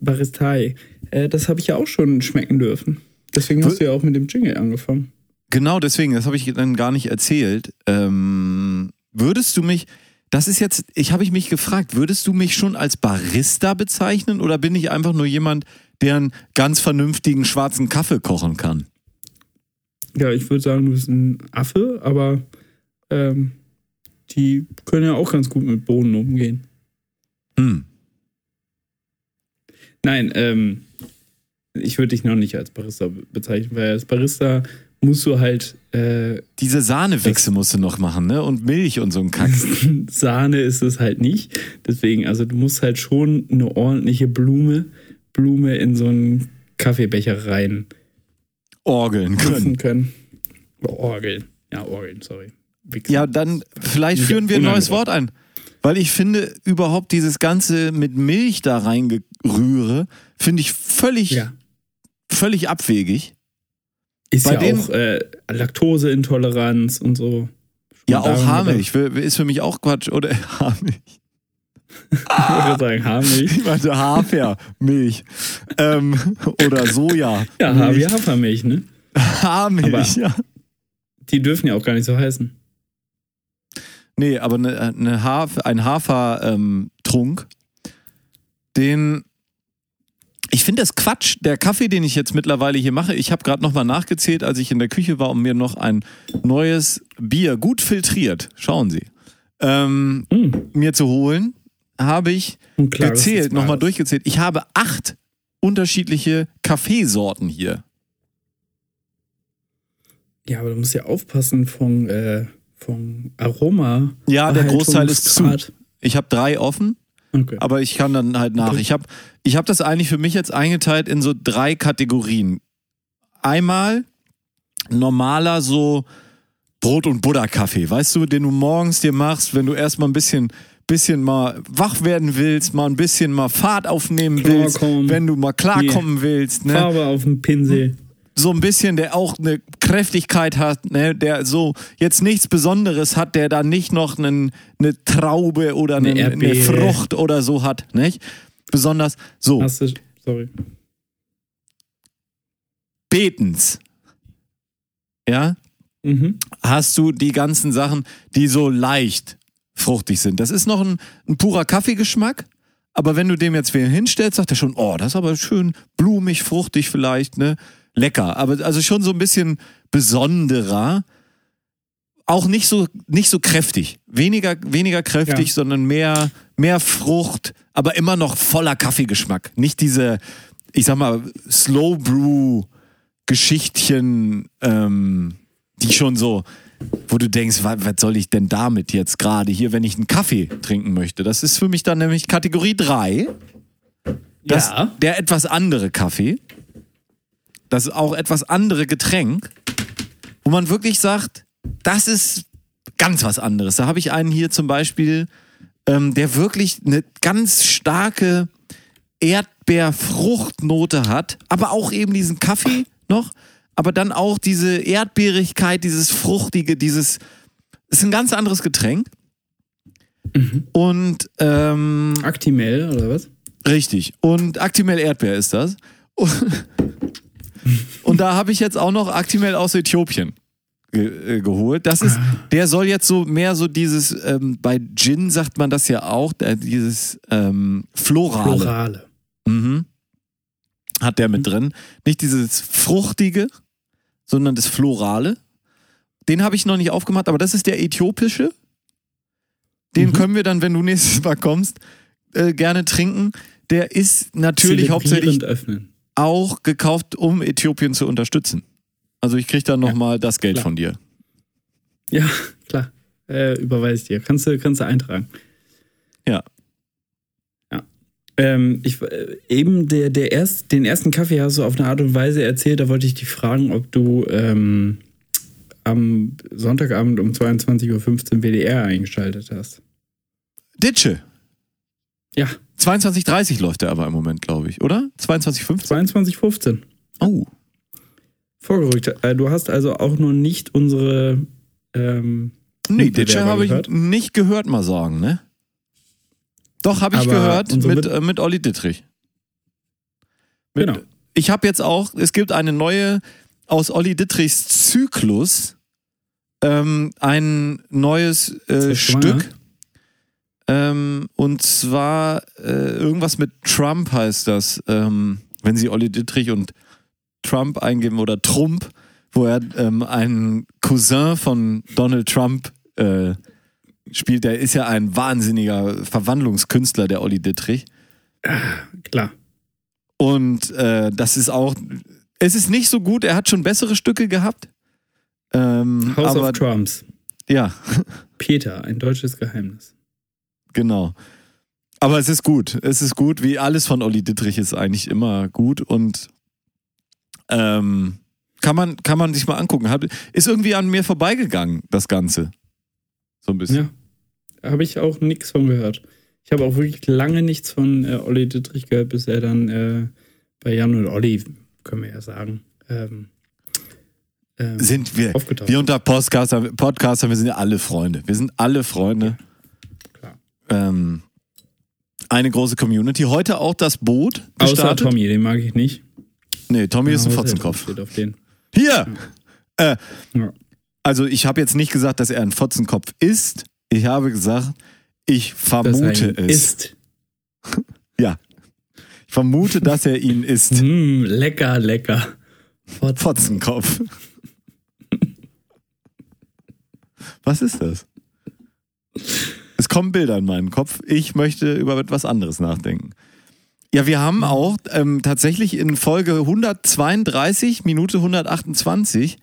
Baristei. Äh, das habe ich ja auch schon schmecken dürfen. Deswegen hast du ja auch mit dem Jingle angefangen. Genau, deswegen, das habe ich dann gar nicht erzählt. Ähm, würdest du mich, das ist jetzt, ich habe ich mich gefragt, würdest du mich schon als Barista bezeichnen oder bin ich einfach nur jemand, der einen ganz vernünftigen schwarzen Kaffee kochen kann? Ja, ich würde sagen, du bist ein Affe, aber ähm, die können ja auch ganz gut mit Bohnen umgehen. Hm. Nein, ähm, ich würde dich noch nicht als Barista be- bezeichnen, weil als Barista musst du halt äh, Diese Sahnewichse musst du noch machen, ne? Und Milch und so ein Kack. Sahne ist es halt nicht. Deswegen, also du musst halt schon eine ordentliche Blume, Blume in so einen Kaffeebecher rein Orgeln können. können. Orgeln. Ja, Orgeln, sorry. Wichsen. Ja, dann vielleicht führen wir ein neues. Wort ein. Weil ich finde, überhaupt dieses Ganze mit Milch da reingerühre, finde ich völlig, ja. völlig abwegig. Ist Bei ja dem- auch äh, Laktoseintoleranz und so. Ja, Schon auch daran Haarmilch ist für mich auch Quatsch. Oder Haarmilch. gedacht. Ich würde sagen, Haarmilch. Ich meinte Hafermilch. ähm, oder Soja. Ja, wie Hafermilch, ne? Haarmilch, Aber- ja. Die dürfen ja auch gar nicht so heißen. Nee, aber eine, eine Haf ein Hafertrunk, den. Ich finde das Quatsch. Der Kaffee, den ich jetzt mittlerweile hier mache, ich habe gerade nochmal nachgezählt, als ich in der Küche war, um mir noch ein neues Bier, gut filtriert, schauen Sie, ähm, Mm, mir zu holen, habe ich klares gezählt, nochmal durchgezählt. Ich habe acht unterschiedliche Kaffeesorten hier. Ja, aber du musst ja aufpassen vom, äh, vom Aroma. Ja, der Großteil ist zu. Ich habe drei offen. Okay. Aber ich kann dann halt nach. Okay. Ich habe ich hab das eigentlich für mich jetzt eingeteilt in so drei Kategorien. Einmal normaler so Brot- und Butter-Kaffee, weißt du, den du morgens dir machst, wenn du erstmal ein bisschen, bisschen mal wach werden willst, mal ein bisschen mal Fahrt aufnehmen willst, Klarkommen. wenn du mal klarkommen willst. Ne? Farbe auf dem Pinsel. So ein bisschen, der auch eine Kräftigkeit hat, ne, der so jetzt nichts Besonderes hat, der da nicht noch einen, eine Traube oder Eine eine, eine. Frucht oder so hat, nicht? Besonders so, Hast du, sorry. betens. Ja, Mhm. hast du die ganzen Sachen, die so leicht fruchtig sind. Das ist noch ein, ein purer Kaffeegeschmack, aber wenn du dem jetzt wieder hinstellst, sagt er schon, oh, das ist aber schön blumig, fruchtig vielleicht, ne? Lecker. Aber also schon so ein bisschen besonderer. Auch nicht so, nicht so kräftig. Weniger, weniger kräftig, Ja. sondern mehr, mehr Frucht, aber immer noch voller Kaffeegeschmack. Nicht diese, ich sag mal, Slow Brew Geschichtchen, ähm, die schon so, wo du denkst, was, was soll ich denn damit jetzt gerade hier, wenn ich einen Kaffee trinken möchte? Das ist für mich dann nämlich Kategorie 3. Das, Ja. Der etwas andere Kaffee. Das auch etwas andere Getränk, wo man wirklich sagt, das ist ganz was anderes. Da habe ich einen hier zum Beispiel, ähm, der wirklich eine ganz starke Erdbeerfruchtnote hat, aber auch eben diesen Kaffee noch, aber dann auch diese Erdbeerigkeit, dieses Fruchtige, dieses, ist ein ganz anderes Getränk. Und ähm, Actimel oder was? Richtig. Und Actimel Erdbeer ist das. Und da habe ich jetzt auch noch Actimel aus Äthiopien ge äh, geholt. Das ist, der soll jetzt so mehr so dieses, ähm, bei Gin sagt man das ja auch, äh, dieses ähm, Florale. Florale. Mhm. Hat der mit drin. Nicht dieses Fruchtige, sondern das Florale. Den habe ich noch nicht aufgemacht, aber das ist der äthiopische. Den Mhm. können wir dann, wenn du nächstes Mal kommst, äh, gerne trinken. Der ist natürlich hauptsächlich Zelebrierend öffnen. Auch gekauft, um Äthiopien zu unterstützen. Also ich kriege dann nochmal das Geld klar. von dir. Ja, klar. Äh, überweise ich dir. Kannst du, kannst du eintragen. Ja. Ja. Ähm, ich, äh, eben der, der erst, den ersten Kaffee hast du auf eine Art und Weise erzählt, da wollte ich dich fragen, ob du ähm, am Sonntagabend um 22.15 Uhr WDR eingeschaltet hast. Ditsche. Ja, 22.30 läuft der aber im Moment, glaube ich, oder? 22.15? 22.15 Oh. Vorgerückt. Äh, du hast also auch noch nicht unsere. Ähm, Nee, Ditsche habe ich nicht gehört, mal sagen, ne? Doch, habe ich Aber gehört mit, Mit- äh, mit Olli Dittrich. Mit, Genau. Ich habe jetzt auch, es gibt eine neue aus Olli Dittrichs Zyklus, ähm, ein neues äh, er schwanger? Ähm, und zwar äh, irgendwas mit Trump heißt das. Ähm, wenn Sie Olli Dittrich und Trump eingeben oder Trump, wo er ähm, einen Cousin von Donald Trump äh, spielt. Der ist ja ein wahnsinniger Verwandlungskünstler, der Olli Dittrich. klar. Und äh, das ist auch, es ist nicht so gut, er hat schon bessere Stücke gehabt. Ähm, House aber of Trumps. ja, Peter, ein deutsches Geheimnis. Genau. Aber es ist gut. Es ist gut, wie alles von Olli Dittrich ist eigentlich immer gut und ähm, kann, man, kann man sich mal angucken. Hat, ist irgendwie an mir vorbeigegangen, das Ganze. So ein bisschen. Ja. Habe ich auch nichts von gehört. Ich habe auch wirklich lange nichts von äh, Olli Dittrich gehört, bis er dann äh, bei Jan und Olli, können wir ja sagen, ähm, ähm, Sind wir, wir unter Podcaster, Podcaster, wir sind ja alle Freunde. Wir sind alle Freunde. Klar. Ähm, eine große Community. Heute auch das Boot Außer gestartet. Tommy, den mag ich nicht. Nee, Tommy ist ein Ja, Fotzenkopf. Hier! Äh, Ja. also ich habe jetzt nicht gesagt, dass er ein Fotzenkopf ist. Ich habe gesagt, ich vermute es. Ist. Ja. Ich vermute, dass er ihn ist. Mm, lecker, lecker. Fotz. Fotzenkopf. Was ist das? Es kommen Bilder in meinen Kopf. Ich möchte über etwas anderes nachdenken. Ja, wir haben auch ähm, tatsächlich in Folge 132, Minute 128,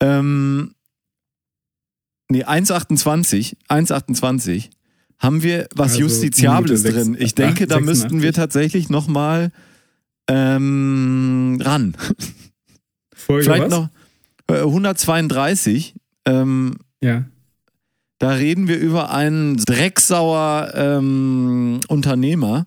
ähm, nee, 1,28, 1,28, haben wir was Also Justiziables Minute drin. sechs- Ich denke, da 86. müssten wir tatsächlich nochmal ähm, ran. Folge Vielleicht was? noch äh, 132, Ähm, Ja. Da reden wir über einen Drecksauer ähm, Unternehmer,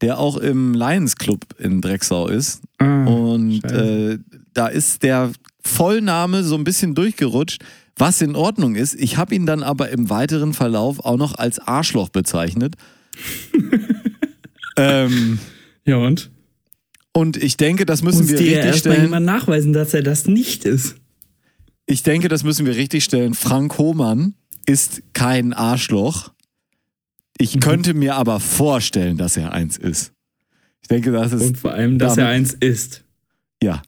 der auch im Lions Club in Drecksau ist. Ah, Und äh, da ist der Vollname so ein bisschen durchgerutscht, was in Ordnung ist. Ich habe ihn dann aber im weiteren Verlauf auch noch als Arschloch bezeichnet. ähm, ja, und? und ich denke, das müssen Muss wir dir richtig erstmal stellen. jemand nachweisen, dass er das nicht ist. Ich denke, das müssen wir richtig stellen. Frank Hohmann ist kein Arschloch. Ich Mhm. könnte mir aber vorstellen, dass er eins ist. Ich denke, das ist Und vor allem, dass damit- er eins ist. Ja.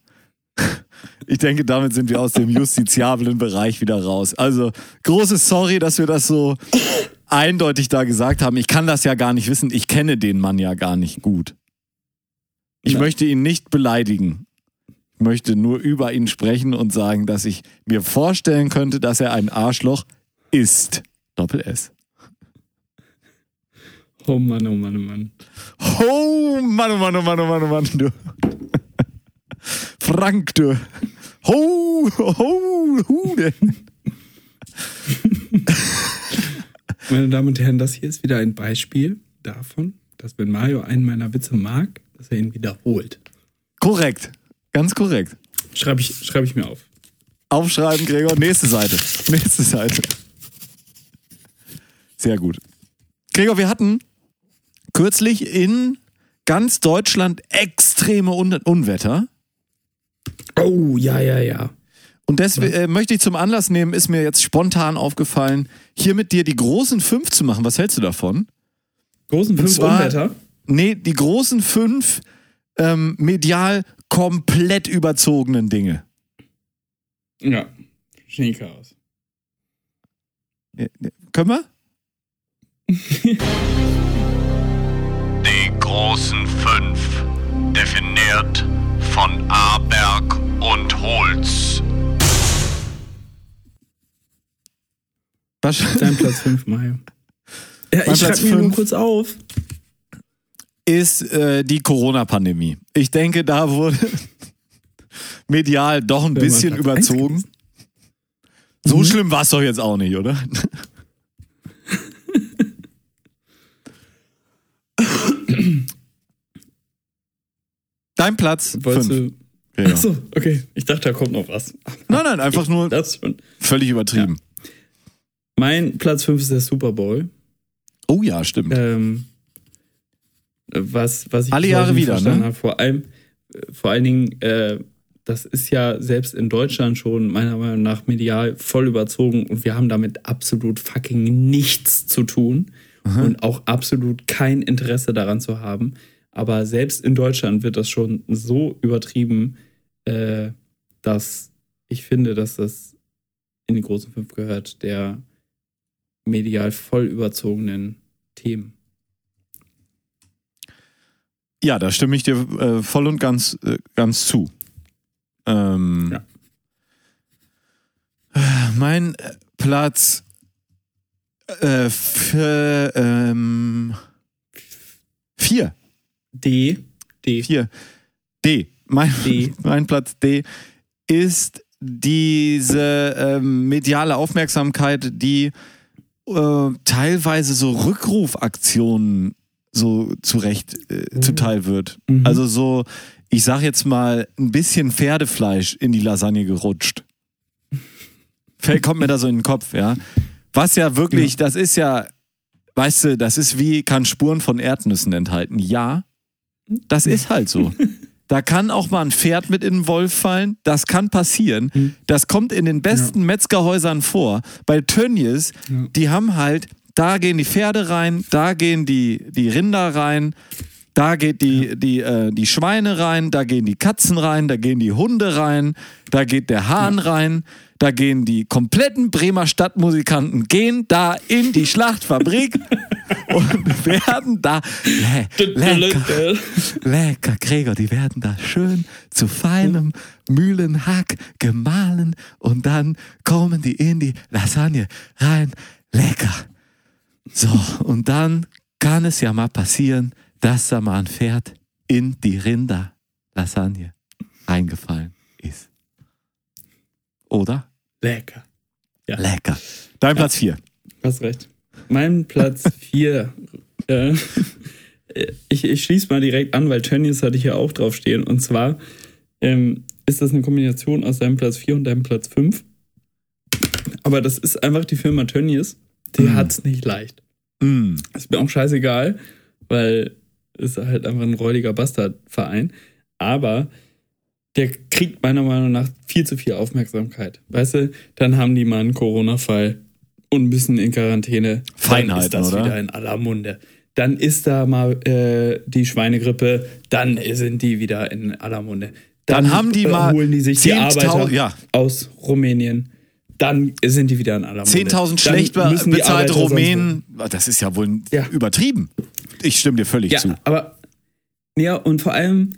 Ich denke, damit sind wir aus dem justiziablen Bereich wieder raus. Also, großes Sorry, dass wir das so eindeutig da gesagt haben. Ich kann das ja gar nicht wissen. Ich kenne den Mann ja gar nicht gut. Ich Ja. möchte ihn nicht beleidigen. Ich möchte nur über ihn sprechen und sagen, dass ich mir vorstellen könnte, dass er ein Arschloch ist. Doppel S. Oh Mann, oh Mann, oh Mann. Oh Mann, oh Mann, oh Mann, oh Mann, oh Mann, du. Frank, du. Ho, ho, hu, denn. Meine Damen und Herren, das hier ist wieder ein Beispiel davon, dass wenn Mario einen meiner Witze mag, dass er ihn wiederholt. Korrekt. Ganz korrekt. Schreibe ich, schreib ich mir auf. Aufschreiben, Gregor. Nächste Seite. Nächste Seite. Sehr gut. Gregor, wir hatten kürzlich in ganz Deutschland extreme Un Unwetter. Oh, ja, ja, ja. Und deswegen äh, möchte ich zum Anlass nehmen, ist mir jetzt spontan aufgefallen, hier mit dir die großen fünf zu machen. Was hältst du davon? Großen fünf zwar- Unwetter. Nee, die großen fünf ähm, medial komplett überzogenen Dinge. Ja. Schneechaos. Äh, Können wir? Die großen fünf, definiert von Aberg und Holz. Was? Dein Platz 5, Mario. Ja, Mein ich schreibe mir nur kurz auf. Ist äh, die Corona-Pandemie. Ich denke, da wurde medial doch ein bisschen überzogen. So schlimm war es doch jetzt auch nicht, oder? Dein Platz Wolltest fünf. du. Ja. Achso, okay. Ich dachte, da kommt noch was. Nein, nein, einfach nur Das schon. völlig übertrieben. Mein Platz 5 ist der Super Bowl. Oh ja, stimmt. Ähm, was, was ich Alle Jahre wieder, ne? habe. Vor allem, äh, vor allen Dingen, äh, das ist ja selbst in Deutschland schon meiner Meinung nach medial voll überzogen und wir haben damit absolut fucking nichts zu tun und auch absolut kein Interesse daran zu haben. Aber selbst in Deutschland wird das schon so übertrieben, äh, dass ich finde, dass das in die großen fünf gehört, der medial voll überzogenen Themen. Ja, da stimme ich dir äh, voll und ganz, äh, ganz zu. Ähm, Ja. Mein äh, Platz äh, für, ähm, vier. D. D. Vier. D. Mein, D. mein Platz D ist diese ähm, mediale Aufmerksamkeit, die äh, teilweise so Rückrufaktionen so zurecht äh, zuteil wird. Mhm. Also so, ich sag jetzt mal, ein bisschen Pferdefleisch in die Lasagne gerutscht. Fällt, kommt mir da so in den Kopf, ja. Was ja wirklich, das ist ja, weißt du, das ist wie, kann Spuren von Erdnüssen enthalten. Ja, das ist halt so. Da kann auch mal ein Pferd mit in den Wolf fallen. Das kann passieren. Mhm. Das kommt in den besten Metzgerhäusern vor. Bei Tönnies, Ja. die haben halt, da gehen die Pferde rein, da gehen die, die Rinder rein, da geht die, die, äh, die Schweine rein, da gehen die Katzen rein, da gehen die Hunde rein, da geht der Hahn rein, da gehen die kompletten Bremer Stadtmusikanten, gehen da in die Schlachtfabrik und werden da le lecker, lecker, Gregor, die werden da schön zu feinem Mühlenhack gemahlen und dann kommen die in die Lasagne rein, lecker. So, und dann kann es ja mal passieren, dass da mal ein Pferd in die Rinderlasagne reingefallen ist. oder? Lecker. Ja. Lecker. Dein Platz 4. Hast recht. Mein Platz 4. äh, ich, ich schließe mal direkt an, weil Tönnies hatte ich ja auch draufstehen. Und zwar ähm, ist das eine Kombination aus deinem Platz 4 und deinem Platz 5. Aber das ist einfach die Firma Tönnies. Die Mm. hat's nicht leicht. Mm. Ist mir auch scheißegal, weil es ist halt einfach ein räudiger Bastardverein. Aber der kriegt meiner Meinung nach viel zu viel Aufmerksamkeit. Weißt du, dann haben die mal einen Corona-Fall und müssen in Quarantäne. Dann Feinheiten, ist das oder? wieder in aller Munde. Dann ist da mal äh, die Schweinegrippe, dann sind die wieder in aller Munde. Dann haben die äh, mal holen die sich die 10.000 Arbeiter ja. aus Rumänien. Dann sind die wieder in aller Munde. 10.000 Dann schlecht bezahlte Rumänen. Das ist ja wohl Ja. übertrieben. Ich stimme dir völlig Ja, zu. aber ja, und vor allem,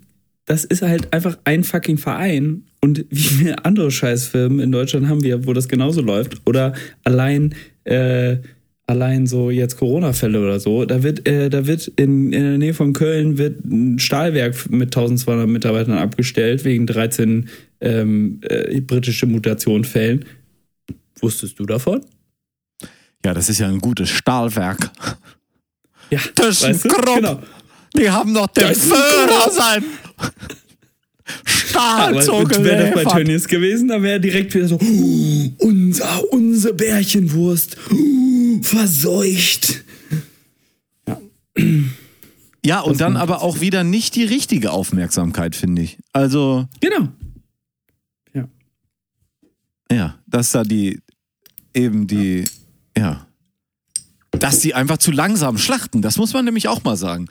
das ist halt einfach ein fucking Verein. Und wie viele andere Scheißfirmen in Deutschland haben wir, wo das genauso läuft? Oder allein, äh, allein so jetzt Corona-Fälle oder so. Da wird, äh, da wird in, in der Nähe von Köln wird ein Stahlwerk mit 1200 Mitarbeitern abgestellt wegen 13 ähm, äh, britische Mutationfällen. Wusstest du davon? Ja, das ist ja ein gutes Stahlwerk. Ja, Das ist grob. genau. Die haben doch den Das ist Führer grob. sein Stahl Aber so wäre das bei. Tönnies gewesen, dann wäre direkt wieder so, "Oh, unser, unsere Bärchenwurst, oh, verseucht. Ja, und Das dann aber auch wieder nicht die richtige Aufmerksamkeit, finde ich. Also, Genau. ja, dass da die eben die, ja, dass die einfach zu langsam schlachten. Das muss man nämlich auch mal sagen.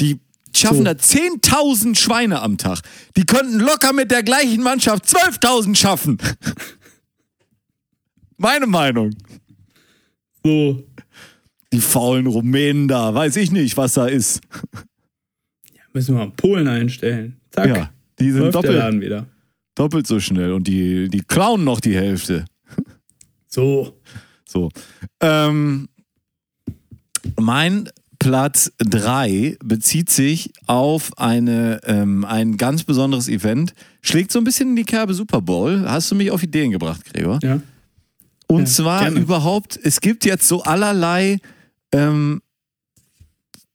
Die schaffen So. da 10.000 Schweine am Tag. Die könnten locker mit der gleichen Mannschaft 12.000 schaffen. Meine Meinung. So. Die faulen Rumänen da, weiß ich nicht, was da ist. Müssen wir mal Polen einstellen. Zack. Ja, die sind doppelt, wieder. doppelt so schnell und die, die klauen noch die Hälfte. So. So. Ähm, mein Platz 3 bezieht sich auf eine, ähm, ein ganz besonderes Event. Schlägt so ein bisschen in die Kerbe Super Bowl. Hast du mich auf Ideen gebracht, Gregor? Ja. Und Ja, zwar gerne. überhaupt, es gibt jetzt so allerlei ähm,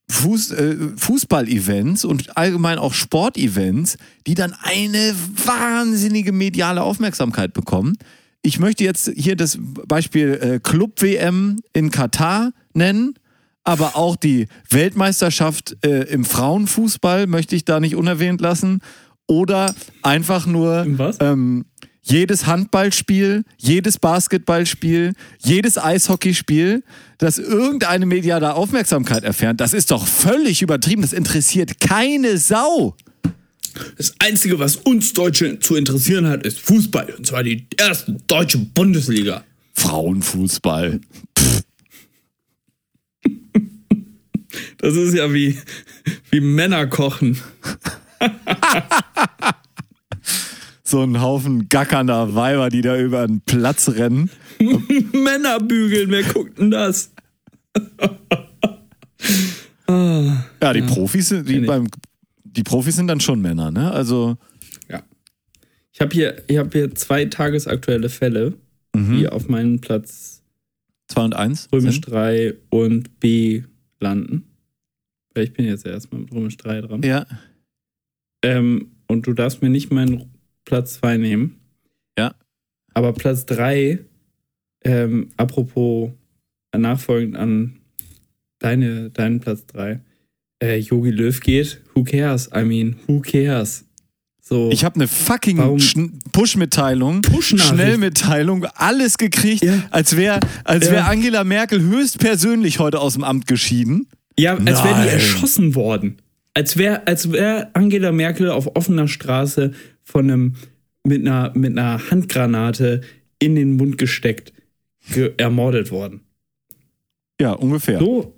Fuß, äh, Fußball-Events und allgemein auch Sportevents, die dann eine wahnsinnige mediale Aufmerksamkeit bekommen. Ich möchte jetzt hier das Beispiel äh, Club-WM in Katar nennen, aber auch die Weltmeisterschaft äh, im Frauenfußball möchte ich da nicht unerwähnt lassen. Oder einfach nur ähm, jedes Handballspiel, jedes Basketballspiel, jedes Eishockeyspiel, das irgendeine mediale Aufmerksamkeit erfährt, das ist doch völlig übertrieben. Das interessiert keine Sau. Das Einzige, was uns Deutsche zu interessieren hat, ist Fußball. Und zwar die erste deutsche Bundesliga. Frauenfußball. Das ist ja wie, wie Männer kochen. So ein Haufen gackernder Weiber, die da über den Platz rennen. Männer bügeln, wer guckt denn das? ah, Ja, die Profis sind, die, beim, die Profis sind dann schon Männer, ne? Also, ja. Ich habe hier, ich hab hier zwei tagesaktuelle Fälle, mhm. die auf meinen Platz zwei und eins. Römisch sind. 3 und B landen. Weil ich bin jetzt erstmal mit Römisch 3 dran. Ja. Ähm, und du darfst mir nicht meinen Platz 2 nehmen. Ja. Aber Platz 3, ähm, apropos nachfolgend an deine, deinen Platz 3, äh, Yogi Löw geht, who cares? I mean, who cares? So, Ich habe eine fucking Push-Mitteilung, Push-Nachricht. Schnellmitteilung, alles gekriegt, Ja. als wäre als Ja. wär Angela Merkel höchstpersönlich heute aus dem Amt geschieden. ja, als wäre die erschossen worden. Als wäre als wär Angela Merkel auf offener Straße von einem, mit einer, mit einer Handgranate in den Mund gesteckt, ge ermordet worden. Ja, ungefähr. So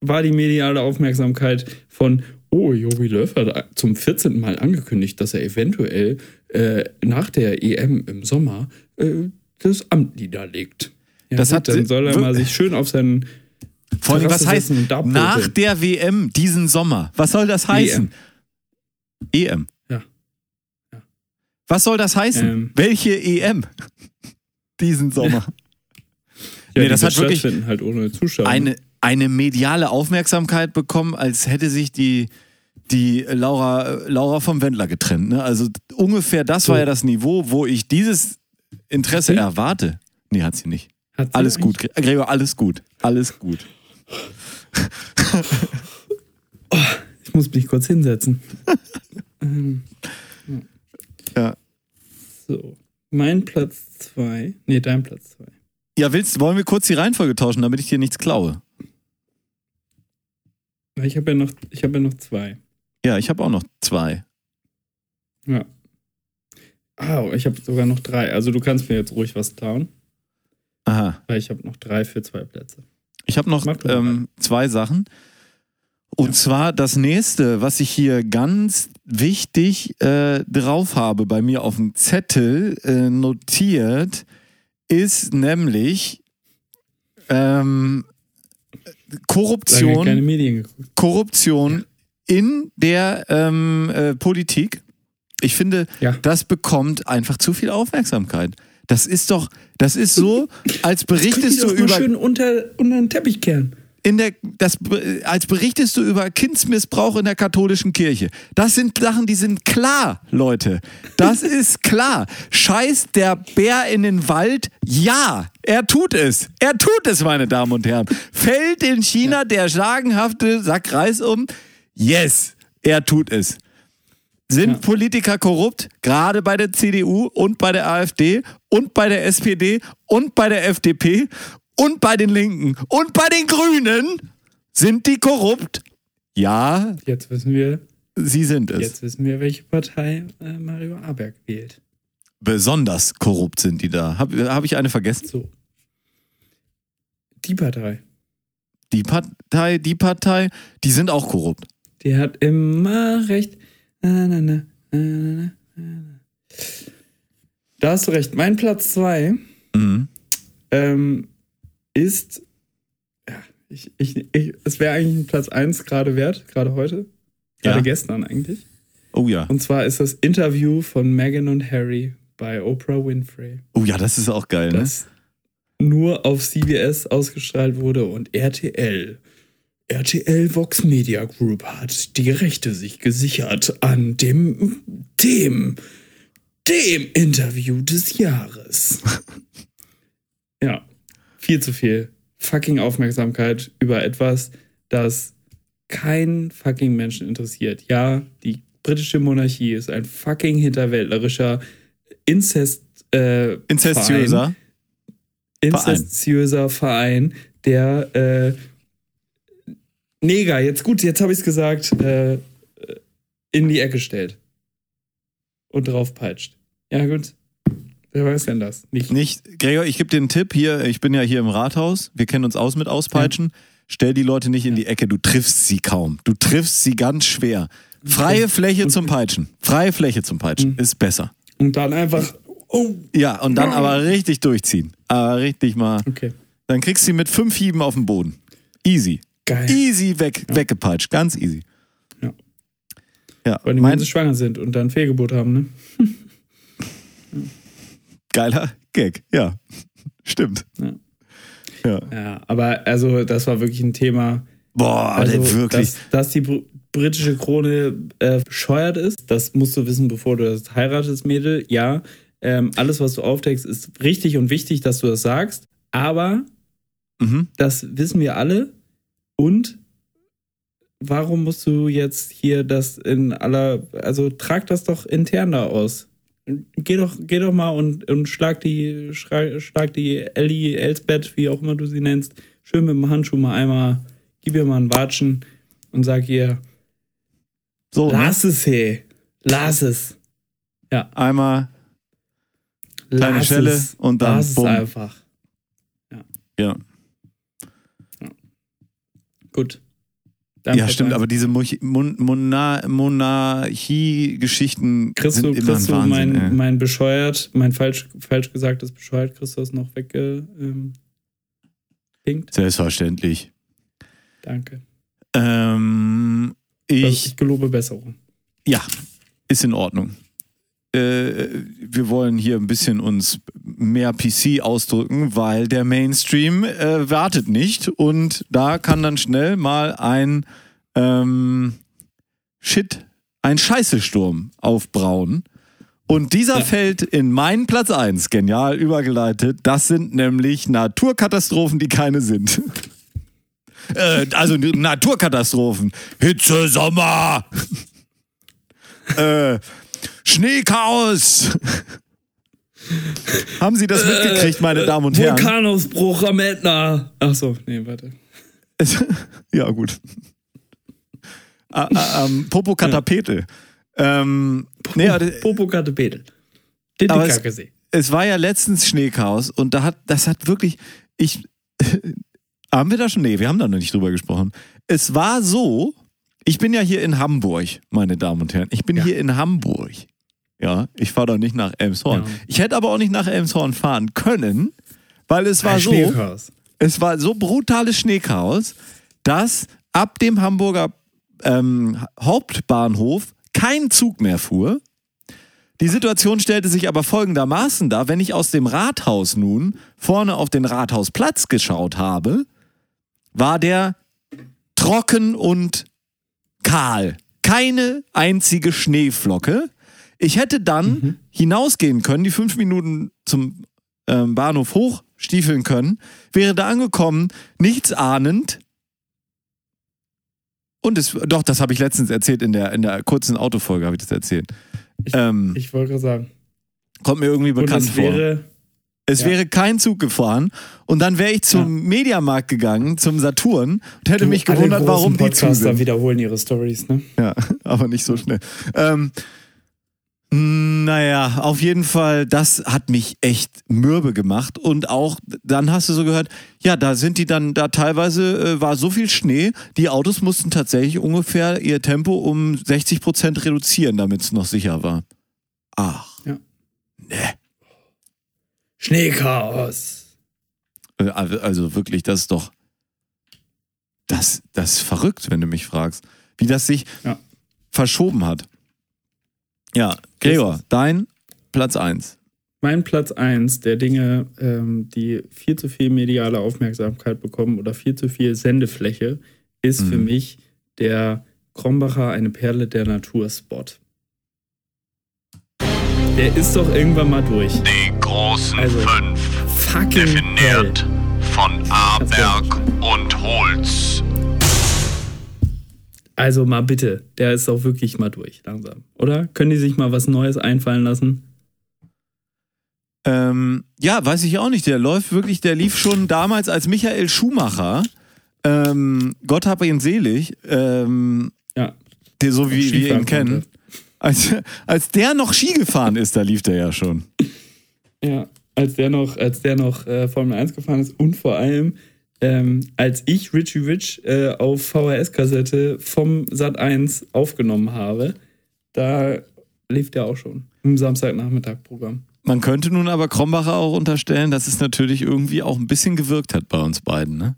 war die mediale Aufmerksamkeit von, oh, Jogi Löw hat zum 14. Mal angekündigt, dass er eventuell äh, nach der EM im Sommer äh, das Amt niederlegt. Ja, Das gut, hat- dann soll er mal sich schön auf seinen Vor allem, was heißt nach der WM diesen Sommer? Was soll das heißen? EM. Ja. Ja. Was soll das heißen? Ähm. Welche EM? Diesen Sommer. Ja, Nee, das hat wirklich halt ohne Zuschauer. Eine, eine mediale Aufmerksamkeit bekommen, als hätte sich die, die Laura, Laura vom Wendler getrennt. Ne? Also ungefähr das So. war ja das Niveau, wo ich dieses Interesse sie? erwarte. Nee, hat sie nicht. Hat sie Alles gut, eigentlich- Gre- Gregor, alles gut. Alles gut. Ich muss mich kurz hinsetzen. ähm, Ja. So. Mein Platz zwei. Nee, dein Platz zwei. Ja, willst, wollen wir kurz die Reihenfolge tauschen, damit ich dir nichts klaue? Ich habe ja noch, ich habe ja noch zwei. Ja, ich habe auch noch zwei. Ja. Ah, ich habe sogar noch drei. Also du kannst mir jetzt ruhig was klauen, Aha. weil ich habe noch drei für zwei Plätze. Ich habe noch ähm, zwei Sachen. Und zwar das nächste, was ich hier ganz wichtig äh, drauf habe, bei mir auf dem Zettel äh, notiert, ist nämlich ähm, Korruption, keine Medien geguckt. Korruption in der ähm, äh, Politik. Ich finde, Ja. das bekommt einfach zu viel Aufmerksamkeit. Das ist doch, das ist so, als berichtest du über schön unter, unter den Teppich kehren. in der, das, als berichtest du über Kindsmissbrauch in der katholischen Kirche. Das sind Sachen, die sind klar, Leute. Das ist klar. Scheiß der Bär in den Wald? Ja, er tut es. Er tut es, meine Damen und Herren. Fällt in China der sagenhafte Sack Reis um? Yes, er tut es. Sind Ja. Politiker korrupt? Gerade bei der CDU und bei der AfD und bei der SPD und bei der FDP und bei den Linken und bei den Grünen? Sind die korrupt? Ja, Jetzt wissen wir, sie sind es. jetzt wissen wir, welche Partei äh, Mario Aberg wählt. Besonders korrupt sind die da. Habe hab ich eine vergessen? So. Die Partei. Die Partei, die Partei, die sind auch korrupt. Die hat immer recht. Na, na, na, na, na. Da hast du recht. Mein Platz zwei Mhm. ähm, ist. Ja, ich, ich, ich, es wäre eigentlich ein Platz eins gerade wert, gerade heute. Gerade Ja. gestern eigentlich. Oh ja. Und zwar ist das Interview von Meghan und Harry bei Oprah Winfrey, Oh ja, das ist auch geil, ne? Nur auf CBS ausgestrahlt wurde und RTL. RTL Vox Media Group hat die Rechte sich gesichert an dem, dem, dem Interview des Jahres. ja, viel zu viel fucking Aufmerksamkeit über etwas, das kein fucking Menschen interessiert. Ja, die britische Monarchie ist ein fucking hinterwäldlerischer Inzest, äh, Inzestiöser. Verein, inzestiöser Verein, der äh, Neger, jetzt gut, jetzt habe ich es gesagt, äh, in die Ecke stellt und draufpeitscht. Ja, gut. Wer weiß denn das? Nicht. Nicht, Gregor, ich gebe dir einen Tipp hier. Ich bin ja hier im Rathaus. Wir kennen uns aus mit Auspeitschen. Stell die Leute nicht in die Ecke. Du triffst sie kaum. Du triffst sie ganz schwer. Freie Fläche zum Peitschen. Freie Fläche zum Peitschen Mhm. ist besser. Und dann einfach. Oh, Ja, und dann aber richtig durchziehen. Aber richtig mal. okay. Dann kriegst du sie mit fünf Hieben auf den Boden. Easy. Geil. Easy weg, weggepeitscht. Ganz easy. Ja. Ja, Weil die mein sie schwanger sind und dann Fehlgeburt haben, ne? geiler Gag. Ja, stimmt. Ja. Ja. Ja, aber also das war wirklich ein Thema. Boah, Also, wirklich. Dass, dass die br- britische Krone äh, bescheuert ist, das musst du wissen, bevor du das heiratest, Mädel. Ja, ähm, alles, was du aufdeckst, ist richtig und wichtig, dass du das sagst. Aber Mhm. das wissen wir alle. Und warum musst du jetzt hier das in aller, also trag das doch intern da aus. Geh doch, geh doch mal und, und schlag die, schlag, schlag die Ellie, Elsbeth, wie auch immer du sie nennst, schön mit dem Handschuh mal einmal, gib ihr mal einen Watschen und sag ihr, So, ne? lass es, hey, lass es. einmal Kleine lass Schelle es. und dann lass bumm. es einfach. ja. Gut. Dein Ja, stimmt, eins. aber diese Mon Mona Monarchie-Geschichten sind immer kriegst ein Wahnsinn. mein, mein bescheuert, mein falsch, falsch gesagtes bescheuert, das noch wegge, ähm? Selbstverständlich. Danke. Ähm, Also ich, ich gelobe Besserung. ja, ist in Ordnung. Äh, wir wollen hier ein bisschen uns mehr PC ausdrücken, weil der Mainstream äh, wartet nicht und da kann dann schnell mal ein ähm, Shit, ein Scheißesturm aufbrauen. Und dieser Ja. fällt in meinen Platz 1, genial übergeleitet. Das sind nämlich Naturkatastrophen, die keine sind. äh, also Naturkatastrophen. Hitze, Sommer. äh, Schneechaos. Haben Sie das mitgekriegt, meine Damen und Herren? Vulkanausbruch am Ätna. Ach so, nee, warte. Ja, gut. Ah, ah, ähm, Popocatépetl. Ähm, nee, aber Popocatépetl. Aber es- Titicacasee. es war ja letztens Schneechaos und da hat, das hat wirklich, ich, haben wir da schon, nee, wir haben da noch nicht drüber gesprochen. Es war so, ich bin ja hier in Hamburg, meine Damen und Herren. Ich bin Ja. hier in Hamburg. Ja, ich fahre doch nicht nach Elmshorn. Ja. Ich hätte aber auch nicht nach Elmshorn fahren können, weil es war Ein so, Schneechaos. es war so brutales Schneechaos, dass ab dem Hamburger ähm, Hauptbahnhof kein Zug mehr fuhr. Die Situation stellte sich aber folgendermaßen dar, wenn ich aus dem Rathaus nun vorne auf den Rathausplatz geschaut habe, war der trocken und kahl. Keine einzige Schneeflocke. Ich hätte dann hinausgehen können, die fünf Minuten zum ähm, Bahnhof hochstiefeln können, wäre da angekommen, nichts ahnend. Und es, doch, das habe ich letztens erzählt, in der, in der kurzen Autofolge habe ich das erzählt. Ich- ähm, Ich wollte gerade sagen. kommt mir irgendwie bekannt vor. Es Ja. wäre kein Zug gefahren und dann wäre ich zum Mediamarkt gegangen, zum Saturn und hätte mich alle gewundert, warum die zu Podcaster wiederholen ihre Stories, ne? Ja, aber nicht so schnell. Ähm, naja, auf jeden Fall, das hat mich echt mürbe gemacht. Und auch, dann hast du so gehört, ja, da sind die dann, da teilweise äh, war so viel Schnee, die Autos mussten tatsächlich ungefähr ihr Tempo um 60 Prozent reduzieren, damit es noch sicher war. Ach. Ja. Ne. Schneechaos. Äh, Also wirklich, das ist doch. Das, das ist verrückt, wenn du mich fragst. Wie das sich Ja. verschoben hat. Ja, Gregor, dein Platz 1. Mein Platz 1 der Dinge, ähm, die viel zu viel mediale Aufmerksamkeit bekommen oder viel zu viel Sendefläche, ist für Mhm. mich der Krombacher eine Perle der Natur Spot. Der ist doch irgendwann mal durch. Die großen Also, fünf. Fucking hell. Definiert von Aberg und Holz. Also mal bitte, der ist doch wirklich mal durch, langsam. Oder? Können die sich mal was Neues einfallen lassen? Ähm, ja, weiß ich auch nicht. Der läuft wirklich, der lief schon damals als Michael Schumacher. Ähm, Gott hab ihn selig. Ähm, Ja. der, so wie wir ihn kennen. Als, als der noch Ski gefahren ist, da lief der ja schon. Ja, als der noch, als der noch äh, Formel 1 gefahren ist und vor allem, ähm, als ich Richie Rich äh, auf VHS-Kassette vom Sat 1 aufgenommen habe, da lief der auch schon im Samstagnachmittag-Programm. Man könnte nun aber Krombacher auch unterstellen, dass es natürlich irgendwie auch ein bisschen gewirkt hat bei uns beiden, ne?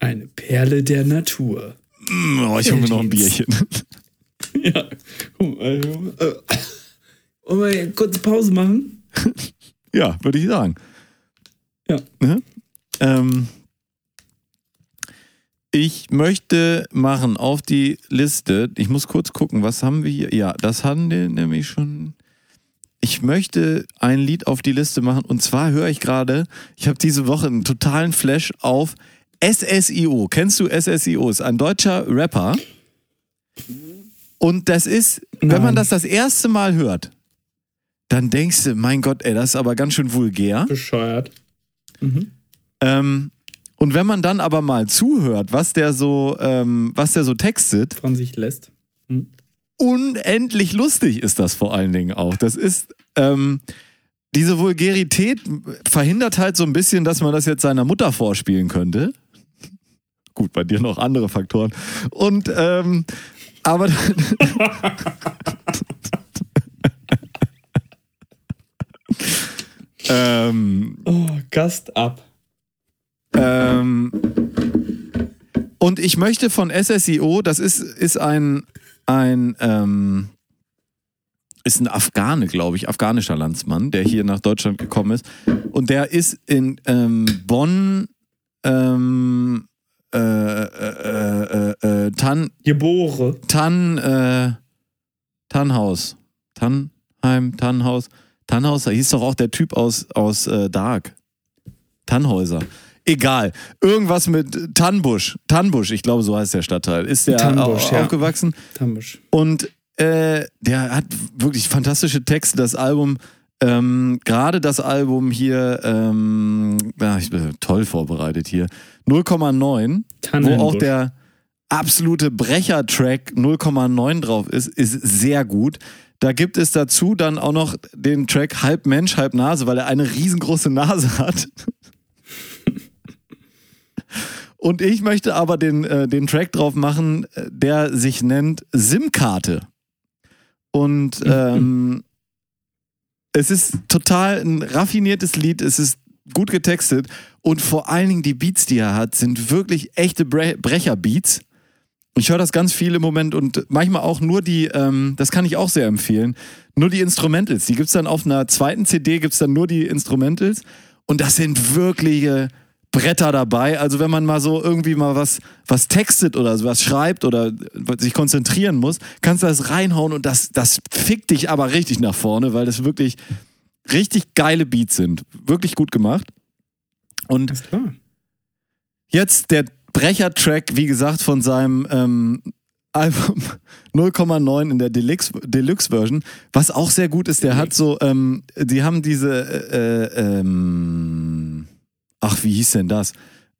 Eine Perle der Natur. Mm, Oh, ich hole mir noch ein. Bierchen. ja. Äh, Wollen wir eine kurze Pause machen? Ja, würde ich sagen. Ja. Ne? Ähm, ich möchte machen auf die Liste, ich muss kurz gucken, was haben wir hier? Ja, das haben wir nämlich schon. Ich möchte ein Lied auf die Liste machen und zwar höre ich gerade, ich habe diese Woche einen totalen Flash auf SSIO. Kennst du SSIO? Ist ein deutscher Rapper. Und das ist, wenn man Nein. das das erste Mal hört, dann denkst du, mein Gott, ey, das ist aber ganz schön vulgär. Bescheuert. Mhm. Ähm, und wenn man dann aber mal zuhört, was der so, ähm, was der so textet, Von sich lässt. unendlich lustig ist das vor allen Dingen auch. Das ist, ähm, diese Vulgarität verhindert halt so ein bisschen, dass man das jetzt seiner Mutter vorspielen könnte. Gut, bei dir noch andere Faktoren. Und, ähm, aber. ähm, Oh, Gast ab. Ähm, und ich möchte von SSIO, das ist, ist ein, ein, ähm, ist ein Afghane, glaube ich, afghanischer Landsmann, der hier nach Deutschland gekommen ist. Und der ist in ähm, Bonn ähm, äh, äh, äh, äh, Tan, Gebore. Tan, äh, Tannhaus. Tannheim, Tannhaus. Tannhaus, da hieß doch auch der Typ aus, aus äh, Dark. Tannhäuser. Egal. Irgendwas mit Tannbusch. Tannbusch, ich glaube, so heißt der Stadtteil. Ist der Tannbusch, au- ja. aufgewachsen. Tambusch. Und äh, der hat wirklich fantastische Texte. Das Album, ähm, gerade das Album hier, ähm, ja, ich bin toll vorbereitet hier. 0,9, wo auch der absolute Brecher-Track 0,9 drauf ist, ist sehr gut. Da gibt es dazu dann auch noch den Track Halb Mensch, Halb Nase, weil er eine riesengroße Nase hat. Und ich möchte aber den, äh, den Track drauf machen, äh, der sich nennt SIM-Karte. Und ähm, es ist total ein raffiniertes Lied, es ist gut getextet und vor allen Dingen die Beats, die er hat, sind wirklich echte Bre Brecher-Beats. Ich höre das ganz viel im Moment und manchmal auch nur die, ähm, das kann ich auch sehr empfehlen, nur die Instrumentals. Die gibt's dann auf einer zweiten CD, gibt's dann nur die Instrumentals und das sind wirkliche Bretter dabei. Also wenn man mal so irgendwie mal was, was textet oder was schreibt oder sich konzentrieren muss, kannst du das reinhauen und das, das fickt dich aber richtig nach vorne, weil das wirklich richtig geile Beats sind. Wirklich gut gemacht. Und. Jetzt der Brecher-Track, wie gesagt, von seinem ähm, Album 0,9 in der Deluxe- Deluxe-Version, was auch sehr gut ist. Der hat so, ähm, die haben diese, äh, äh, ähm, ach, wie hieß denn das?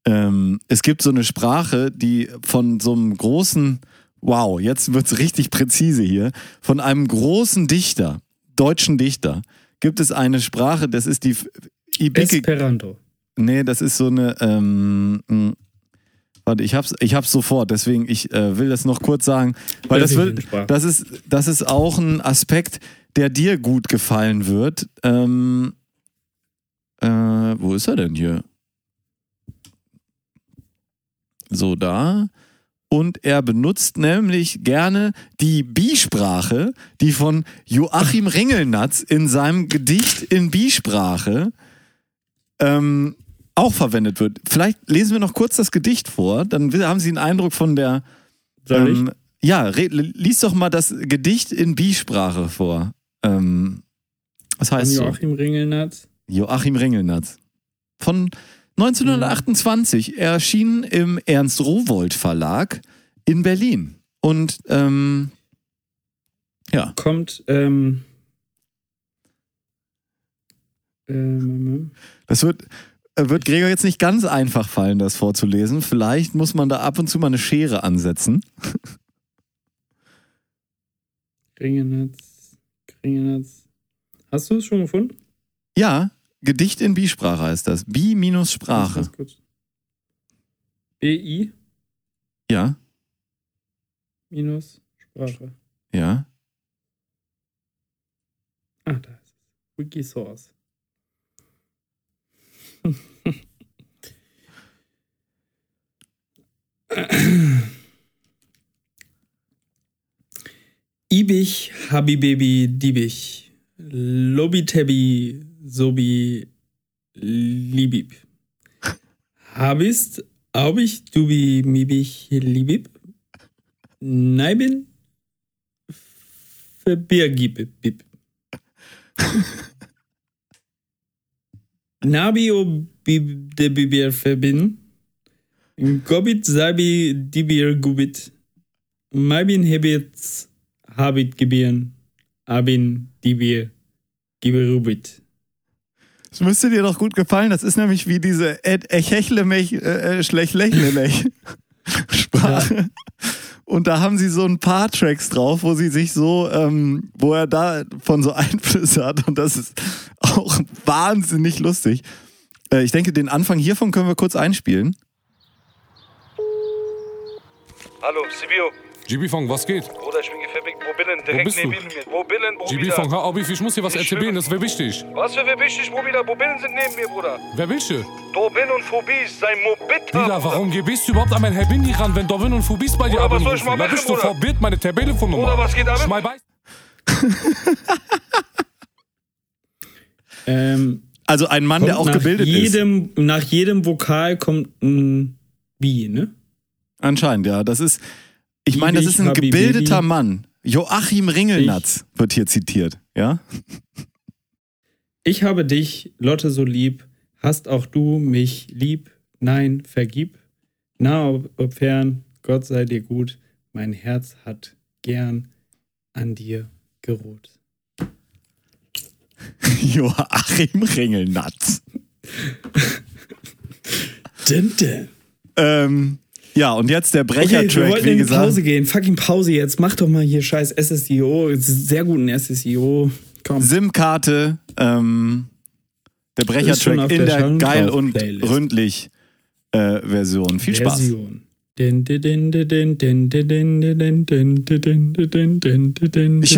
Ähm, es gibt so eine Sprache, die von so einem großen, wow, jetzt wird's richtig präzise hier, von einem großen Dichter, deutschen Dichter, gibt es eine Sprache, das ist die Ibike, Esperanto. Nee, das ist so eine. Ähm, mh, warte, ich hab's, ich hab's sofort, deswegen ich äh, will das noch kurz sagen, weil das, will, das, ist, das ist auch ein Aspekt, der dir gut gefallen wird. Ähm, äh, wo ist er denn hier? So da. Und er benutzt nämlich gerne die Bisprache, die von Joachim Ringelnatz in seinem Gedicht in Bisprache ähm, auch verwendet wird. Vielleicht lesen wir noch kurz das Gedicht vor, dann haben Sie einen Eindruck von der. Soll ähm, ja, re, lies doch mal das Gedicht in Bisprache vor. Ähm, was ich? Von heißt so? Joachim Ringelnatz. Joachim Ringelnatz. Von 1928 erschienen im Ernst Rowold Verlag in Berlin. Und ähm, ja, Kommt, ähm, ähm, das wird, äh, wird Gregor jetzt nicht ganz einfach fallen, das vorzulesen. Vielleicht muss man da ab und zu mal eine Schere ansetzen. Ringelnatz, Ringelnatz. Hast du es schon gefunden? Ja, Gedicht in Bisprache heißt das. Bi minus Sprache. BI Ja, minus Sprache. ja. Ah, da ist es. Wikisource. Ibich, Habibaby, Dibich. Lobby Tabby, Sobi, Libib. Habist, Aubich, Dubi, Mibich, Libib. Neibin, Verbirgib, Bib. Nabio bib de Bibir verbin. Gobit Sabi Dibir Gubit. Mabin Hebit Habit Gebirn. Abin Dibir Gibirubit. Das müsste dir doch gut gefallen. Das ist nämlich wie diese Echechlemech, äh, Schlechlechlemech Sprache. Und da haben sie so ein paar Tracks drauf, wo sie sich so, ähm, wo er da von so Einflüsse hat. Und das ist auch wahnsinnig lustig. Äh, ich denke, den Anfang hiervon können wir kurz einspielen. Hallo, Sibio. GB-Fong, was geht? Bruder, ich bin gefährdet. Wo bin Direkt bist du? neben mir. Wo bin GB-Fong, hör auf, ich muss dir was erzählen, das wäre wichtig. Was für wer wichtig, Bruder? Wo sind neben mir, Bruder? Wer willst du? Dobin und Phobie, sein Mobit. Dila, warum gehst du überhaupt an mein Herbindi ran, wenn Dorwin und Phobis bei dir Bruder, was soll ich mal machen, bist du Bruder? verbiert, meine Tabellennummer. Bruder, was geht ab? Schmal bei. Ähm, Also ein Mann, der kommt auch nach gebildet ist. jedem, Nach jedem Vokal kommt ein Wie, ne? Anscheinend, ja. Das ist, ich meine, das ist ein gebildeter Mann. Joachim Ringelnatz wird hier zitiert, ja? Ich habe dich, Lotte, so lieb. Hast auch du mich lieb? Nein, vergib. Nah ob, fern, Gott sei dir gut. Mein Herz hat gern an dir geruht. Joachim Ringelnatz. Dun. Ähm, ja, und jetzt der Okay, wir Brecher-Track, wollten wie in die gesagt. Pause gehen. Fucking Pause jetzt. Mach doch mal hier scheiß SSIO. Sehr guten SSIO. Komm. SIM-Karte, ähm, der Brecher-Track in der der geil und Playlist. ründlich äh, Version. Viel Spaß. Version. Ich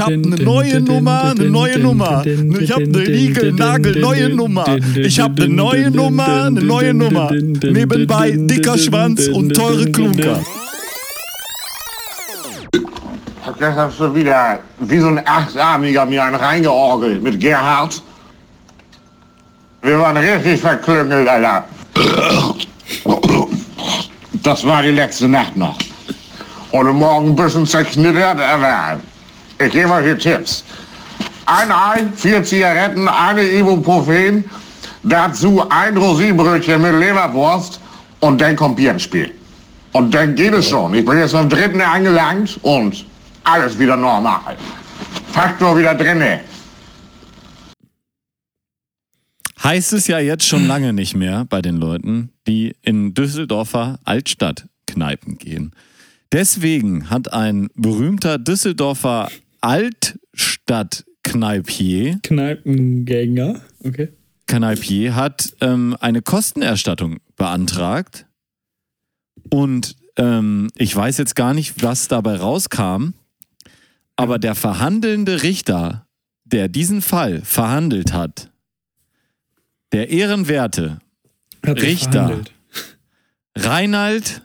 habe eine neue Nummer, eine neue Nummer. Ich habe eine Igelnagel neue Nummer. Ich habe eine neue Nummer, eine neue Nummer. Nebenbei dicker Schwanz und teure Klunker. Das hast du wieder wie so ein Achtarmiger mir einen reingeorgelt mit Gerhard. Wir waren richtig verklüngelt, Alter. Das war die letzte Nacht noch. Heute Morgen ein bisschen zerknittert, aber ich gebe euch hier Tipps. Ein Ei, vier Zigaretten, eine Ibuprofen, dazu ein Rosinenbrötchen mit Leberwurst und dann kommt Bier ins Spiel. Und dann geht es schon. Ich bin jetzt am dritten angelangt und alles wieder normal. Faktor wieder drinne. Heißt es ja jetzt schon lange nicht mehr bei den Leuten, die in Düsseldorfer Altstadtkneipen gehen. Deswegen hat ein berühmter Düsseldorfer Altstadtkneipier Kneipengänger. Okay. Kneipier hat ähm, eine Kostenerstattung beantragt. Und ähm, ich weiß jetzt gar nicht, was dabei rauskam. Aber der verhandelnde Richter, der diesen Fall verhandelt hat, der ehrenwerte Richter. verhandelt. Reinald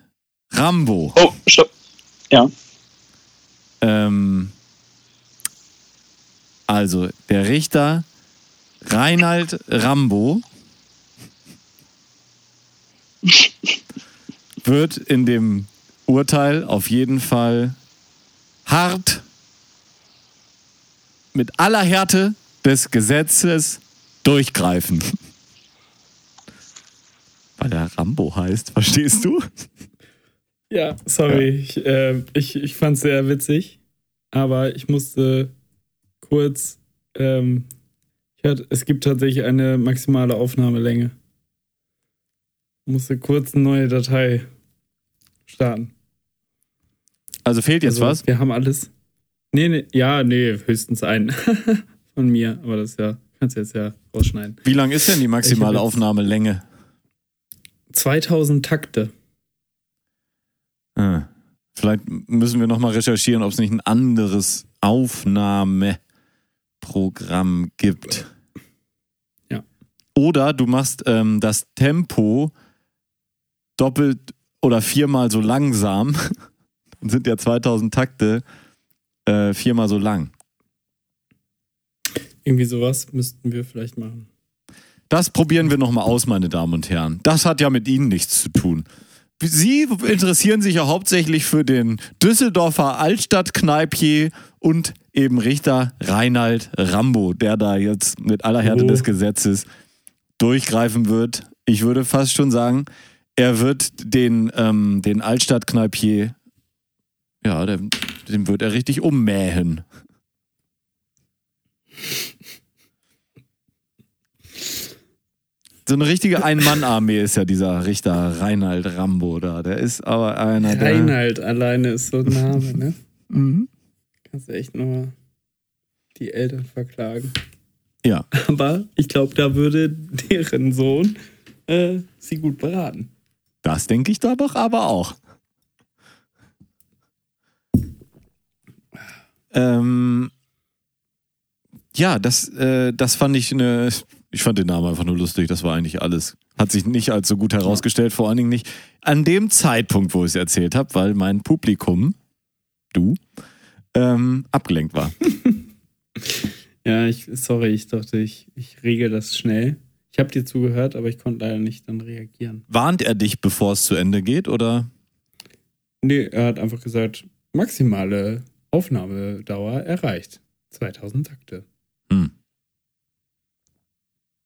Rambo, Oh, stopp. Ja. ähm, also der Richter Reinald Rambo wird in dem Urteil auf jeden Fall hart mit aller Härte des Gesetzes durchgreifen. Weil er Rambo heißt, verstehst du? Ja, sorry. Ich, äh, ich, ich fand es sehr witzig, aber ich musste kurz. Ähm, ich hatte, es gibt tatsächlich eine maximale Aufnahmelänge. Musste kurz eine neue Datei starten. Also fehlt jetzt Also, was? Wir haben alles. Nee, nee, ja, nee, höchstens einen von mir, aber das ja, kannst du jetzt ja rausschneiden. Wie lang ist denn die maximale Ich Aufnahmelänge? 2000 Takte. Ah, Vielleicht müssen wir nochmal recherchieren, ob es nicht ein anderes Aufnahmeprogramm gibt. Ja. Oder du machst ähm, das Tempo doppelt oder viermal so langsam. Dann sind ja 2000 Takte äh, viermal so lang. Irgendwie sowas müssten wir vielleicht machen. Das probieren wir nochmal aus, meine Damen und Herren. Das hat ja mit Ihnen nichts zu tun. Sie interessieren sich ja hauptsächlich für den Düsseldorfer Altstadtkneipier und eben Richter Reinald Rambo, der da jetzt mit aller Härte Oh. des Gesetzes durchgreifen wird. Ich würde fast schon sagen, er wird den, ähm, den Altstadtkneipier, ja, den, den wird er richtig ummähen. So eine richtige Ein-Mann-Armee ist ja dieser Richter Reinald Rambo da. Der ist aber einer der. Reinhard alleine ist so ein Name, ne? Mhm. Kannst du echt nur die Eltern verklagen. Ja. Aber ich glaube, da würde deren Sohn äh, sie gut beraten. Das denke ich da doch aber auch. Ähm, ja, das, äh, das fand ich eine. Ich fand den Namen einfach nur lustig, das war eigentlich alles. Hat sich nicht als so gut herausgestellt, vor allen Dingen nicht an dem Zeitpunkt, wo ich es erzählt habe, weil mein Publikum, du, ähm, abgelenkt war. Ja, ich, sorry, ich dachte, ich, ich regel das schnell. Ich habe dir zugehört, aber ich konnte leider nicht dann reagieren. Warnt er dich, bevor es zu Ende geht, oder? Nee, er hat einfach gesagt, maximale Aufnahmedauer erreicht. 2000 Takte. Hm.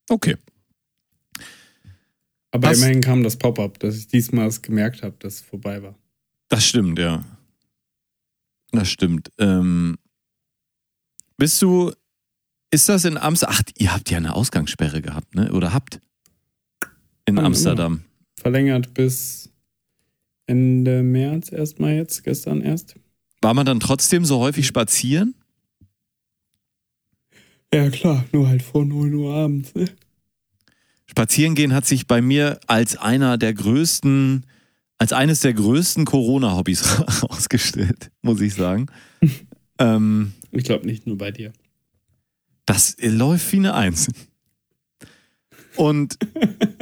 Okay. Aber Was- immerhin kam das Pop-up, dass ich diesmal es gemerkt habe, dass es vorbei war. Das stimmt, ja. Das stimmt. Ähm, bist du, ist das in Amsterdam? Ach, ihr habt ja eine Ausgangssperre gehabt, ne? Oder habt? In Haben Amsterdam. Verlängert bis Ende März erstmal jetzt, gestern erst. War man dann trotzdem so häufig spazieren? Ja, klar, nur halt vor 9 Uhr abends. Ne? Spazieren gehen hat sich bei mir als einer der größten, als eines der größten Corona-Hobbys herausgestellt, muss ich sagen. ähm, Ich glaube nicht nur bei dir. das läuft wie eine Eins. Und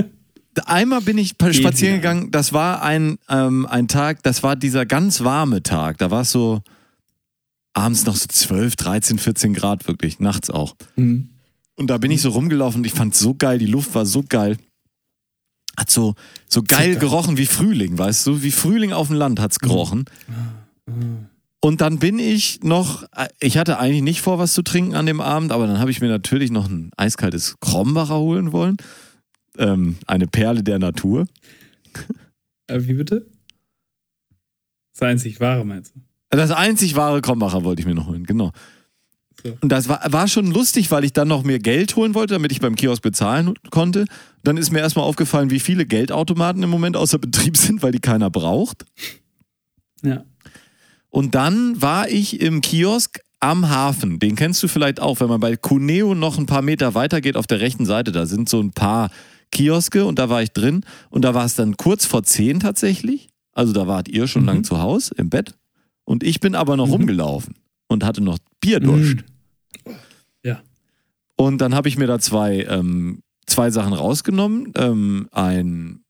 einmal bin ich spazieren gegangen, das war ein, ähm, ein Tag, das war dieser ganz warme Tag. Da war es so abends noch so 12, 13, 14 Grad wirklich, nachts auch. Hm. Und da bin ich so rumgelaufen und ich fand so geil, die Luft war so geil. Hat so, so geil gerochen wie Frühling, weißt du? Wie Frühling auf dem Land hat's gerochen. Und dann bin ich noch, ich hatte eigentlich nicht vor, was zu trinken an dem Abend, aber dann habe ich mir natürlich noch ein eiskaltes Krombacher holen wollen. Ähm, eine Perle der Natur. Äh, wie bitte? Das einzig wahre meinst du? Das einzig wahre Krombacher wollte ich mir noch holen, genau. So. Und das war, war schon lustig, weil ich dann noch mehr Geld holen wollte, damit ich beim Kiosk bezahlen konnte. Dann ist mir erstmal aufgefallen, wie viele Geldautomaten im Moment außer Betrieb sind, weil die keiner braucht. Ja. Und dann war ich im Kiosk am Hafen. Den kennst du vielleicht auch, wenn man bei Cuneo noch ein paar Meter weiter geht auf der rechten Seite. Da sind so ein paar Kioske und da war ich drin. Und da war es dann kurz vor zehn tatsächlich. Also da wart ihr schon Mhm. lang zu Hause im Bett. Und ich bin aber noch rumgelaufen und hatte noch Bierdurst. Mhm. Ja. Und dann habe ich mir da zwei, ähm, zwei Sachen rausgenommen. Ähm, ein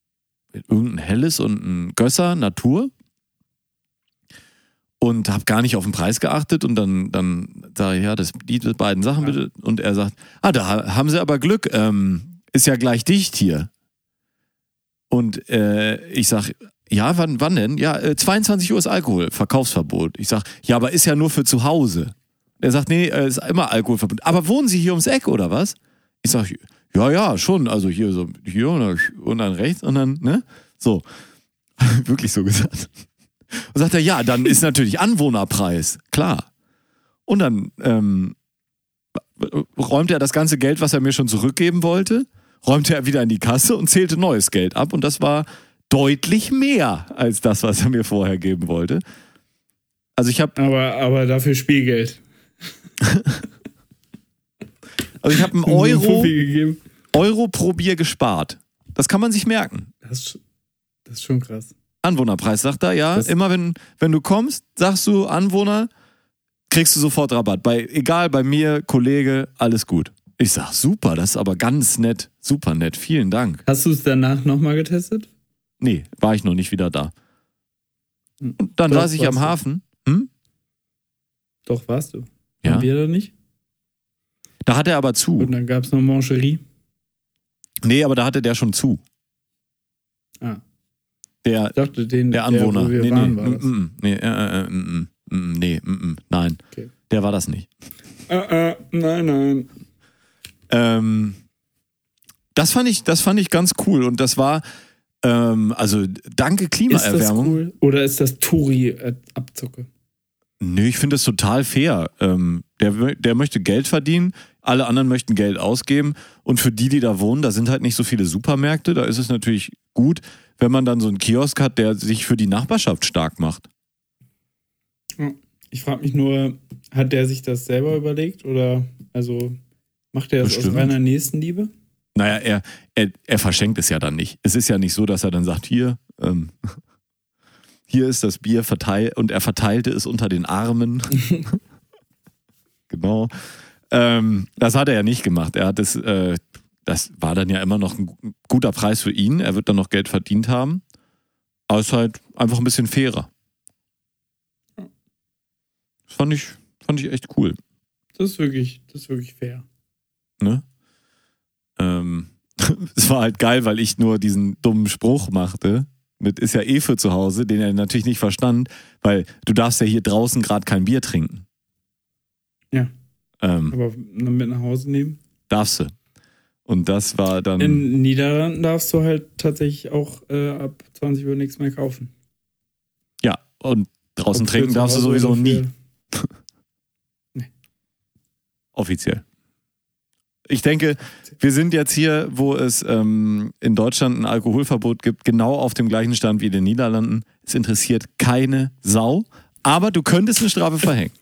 irgendein helles und ein Gösser Natur. Und habe gar nicht auf den Preis geachtet und dann, dann sage ich, ja, das, die beiden Sachen bitte. Und er sagt, ah, da ha- haben sie aber Glück, ähm, ist ja gleich dicht hier. Und äh, ich sag, ja, wann, wann denn? Ja, äh, 22 Uhr ist Alkohol, Verkaufsverbot. Ich sag, ja, aber ist ja nur für zu Hause. Er sagt, nee, äh, ist immer Alkoholverbot. Aber wohnen Sie hier ums Eck oder was? Ich sag, ja, ja, schon. Also hier so, hier und dann, und dann rechts und dann, ne? So. Wirklich so gesagt. Und sagt er, ja, dann ist natürlich Anwohnerpreis, klar. Und dann ähm, räumte er das ganze Geld, was er mir schon zurückgeben wollte, räumte er wieder in die Kasse und zählte neues Geld ab. Und das war deutlich mehr als das, was er mir vorher geben wollte. Also ich habe Aber, aber dafür Spielgeld. also ich habe einen Euro. Euro pro Bier gespart. Das kann man sich merken. Das ist, das ist schon krass. Anwohnerpreis, sagt er, ja. Das- Immer wenn, wenn du kommst, sagst du Anwohner, kriegst du sofort Rabatt. Bei, egal, bei mir, Kollege, alles gut. Ich sag, super, das ist aber ganz nett. Super nett, vielen Dank. Hast du es danach nochmal getestet? Nee, war ich noch nicht wieder da. Hm. Und dann Doch, saß ich am. Hafen. Hm? Doch, warst du. Ja. Haben wir da nicht? Da hat er aber zu. Und dann gab es noch Mancherie. Nee, aber da hatte der schon zu. Ah. Der, dachte, den, der Anwohner. wo wir nee, waren, nee, war das. mm, mm, nee, äh, äh, mm, mm, mm, nee, mm, mm, nein. Okay. Der war das nicht. Äh, äh, nein, nein. Ähm, das fand ich, das fand ich ganz cool und das war, ähm, also danke Ist das Klimaerwärmung. cool? Oder ist das Touri-Abzucke? Nö, ich finde das total fair. Ähm, der, der möchte Geld verdienen, alle anderen möchten Geld ausgeben und für die, die da wohnen, da sind halt nicht so viele Supermärkte. Da ist es natürlich gut, wenn man dann so einen Kiosk hat, der sich für die Nachbarschaft stark macht. Ich frage mich nur, hat der sich das selber überlegt oder also macht er das Bestimmt. aus reiner Nächstenliebe? Naja, er, er, er verschenkt es ja dann nicht. Es ist ja nicht so, dass er dann sagt, hier, ähm, hier ist das Bier verteilt und er verteilte es unter den Armen. genau. Ähm, das hat er ja nicht gemacht. Er hat es, äh, das war dann ja immer noch ein gu- guter Preis für ihn. Er wird dann noch Geld verdient haben. Aber es ist halt einfach ein bisschen fairer. Das fand ich, fand ich echt cool. Das ist wirklich, das ist wirklich fair. Ne? Ähm, es war halt geil, weil ich nur diesen dummen Spruch machte. Mit ist ja eh für zu Hause, den er natürlich nicht verstand, weil du darfst ja hier draußen gerade kein Bier trinken. Ja. Ähm, Aber mit nach Hause nehmen. darfst du. Und das war dann. In Niederlanden darfst du halt tatsächlich auch äh, ab 20 Uhr nichts mehr kaufen. ja, und draußen Ob trinken darfst du sowieso nie. für- Offiziell. Ich denke, wir sind jetzt hier, wo es ähm, in Deutschland ein Alkoholverbot gibt, genau auf dem gleichen Stand wie in den Niederlanden. Es interessiert keine Sau, aber du könntest eine Strafe verhängen.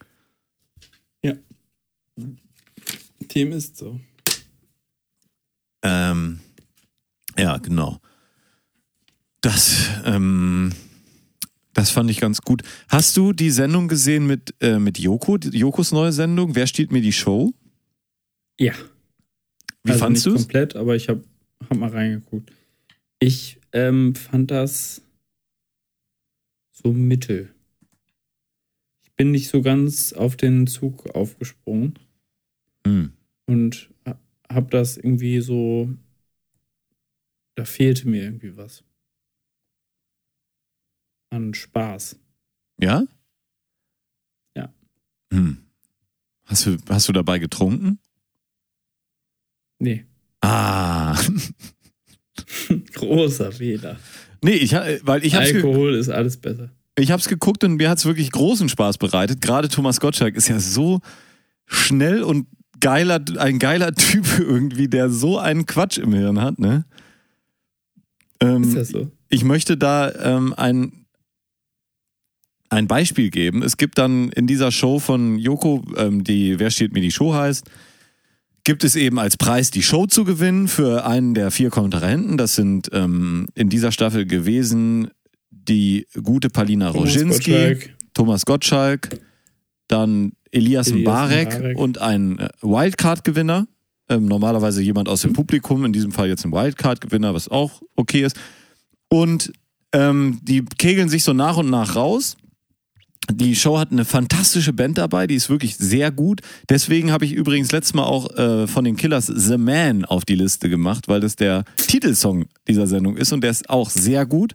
Team ist so. Ähm, ja, genau. Das, ähm, das fand ich ganz gut. Hast du die Sendung gesehen mit, äh, mit Joko, Jokos neue Sendung? Wer stiehlt mir die Show? Ja. Wie also fandst du es? komplett, aber ich habe hab mal reingeguckt. Ich ähm, fand das so mittel. Ich bin nicht so ganz auf den Zug aufgesprungen Hm. und ha- hab das irgendwie so. Da fehlte mir irgendwie was. An Spaß. Ja? Ja. Hm. Hast du, hast du dabei getrunken? Nee. Ah. Großer Fehler. Nee, ich, weil ich hab's, Alkohol ist alles besser. ich hab's geguckt und mir hat's wirklich großen Spaß bereitet. Gerade Thomas Gottschalk ist ja so schnell und geiler, ein geiler Typ irgendwie, der so einen Quatsch im Hirn hat, ne? Ähm, Ist das so? ich möchte da ähm, ein, ein Beispiel geben. Es gibt dann in dieser Show von Joko, ähm, die Wer steht mir die Show heißt, gibt es eben als Preis die Show zu gewinnen für einen der vier Kontrahenten. Das sind ähm, in dieser Staffel gewesen die gute Palina Thomas Roginski, Gottschalk. Thomas Gottschalk, dann Elias, Elias Mbarek, Mbarek. und ein äh, Wildcard-Gewinner. Ähm, normalerweise jemand aus dem Publikum, in diesem Fall jetzt ein Wildcard-Gewinner, was auch okay ist. Und ähm, die kegeln sich so nach und nach raus. Die Show hat eine fantastische Band dabei, die ist wirklich sehr gut. Deswegen habe ich übrigens letztes Mal auch äh, von den Killers The Man auf die Liste gemacht, weil das der Titelsong dieser Sendung ist und der ist auch sehr gut.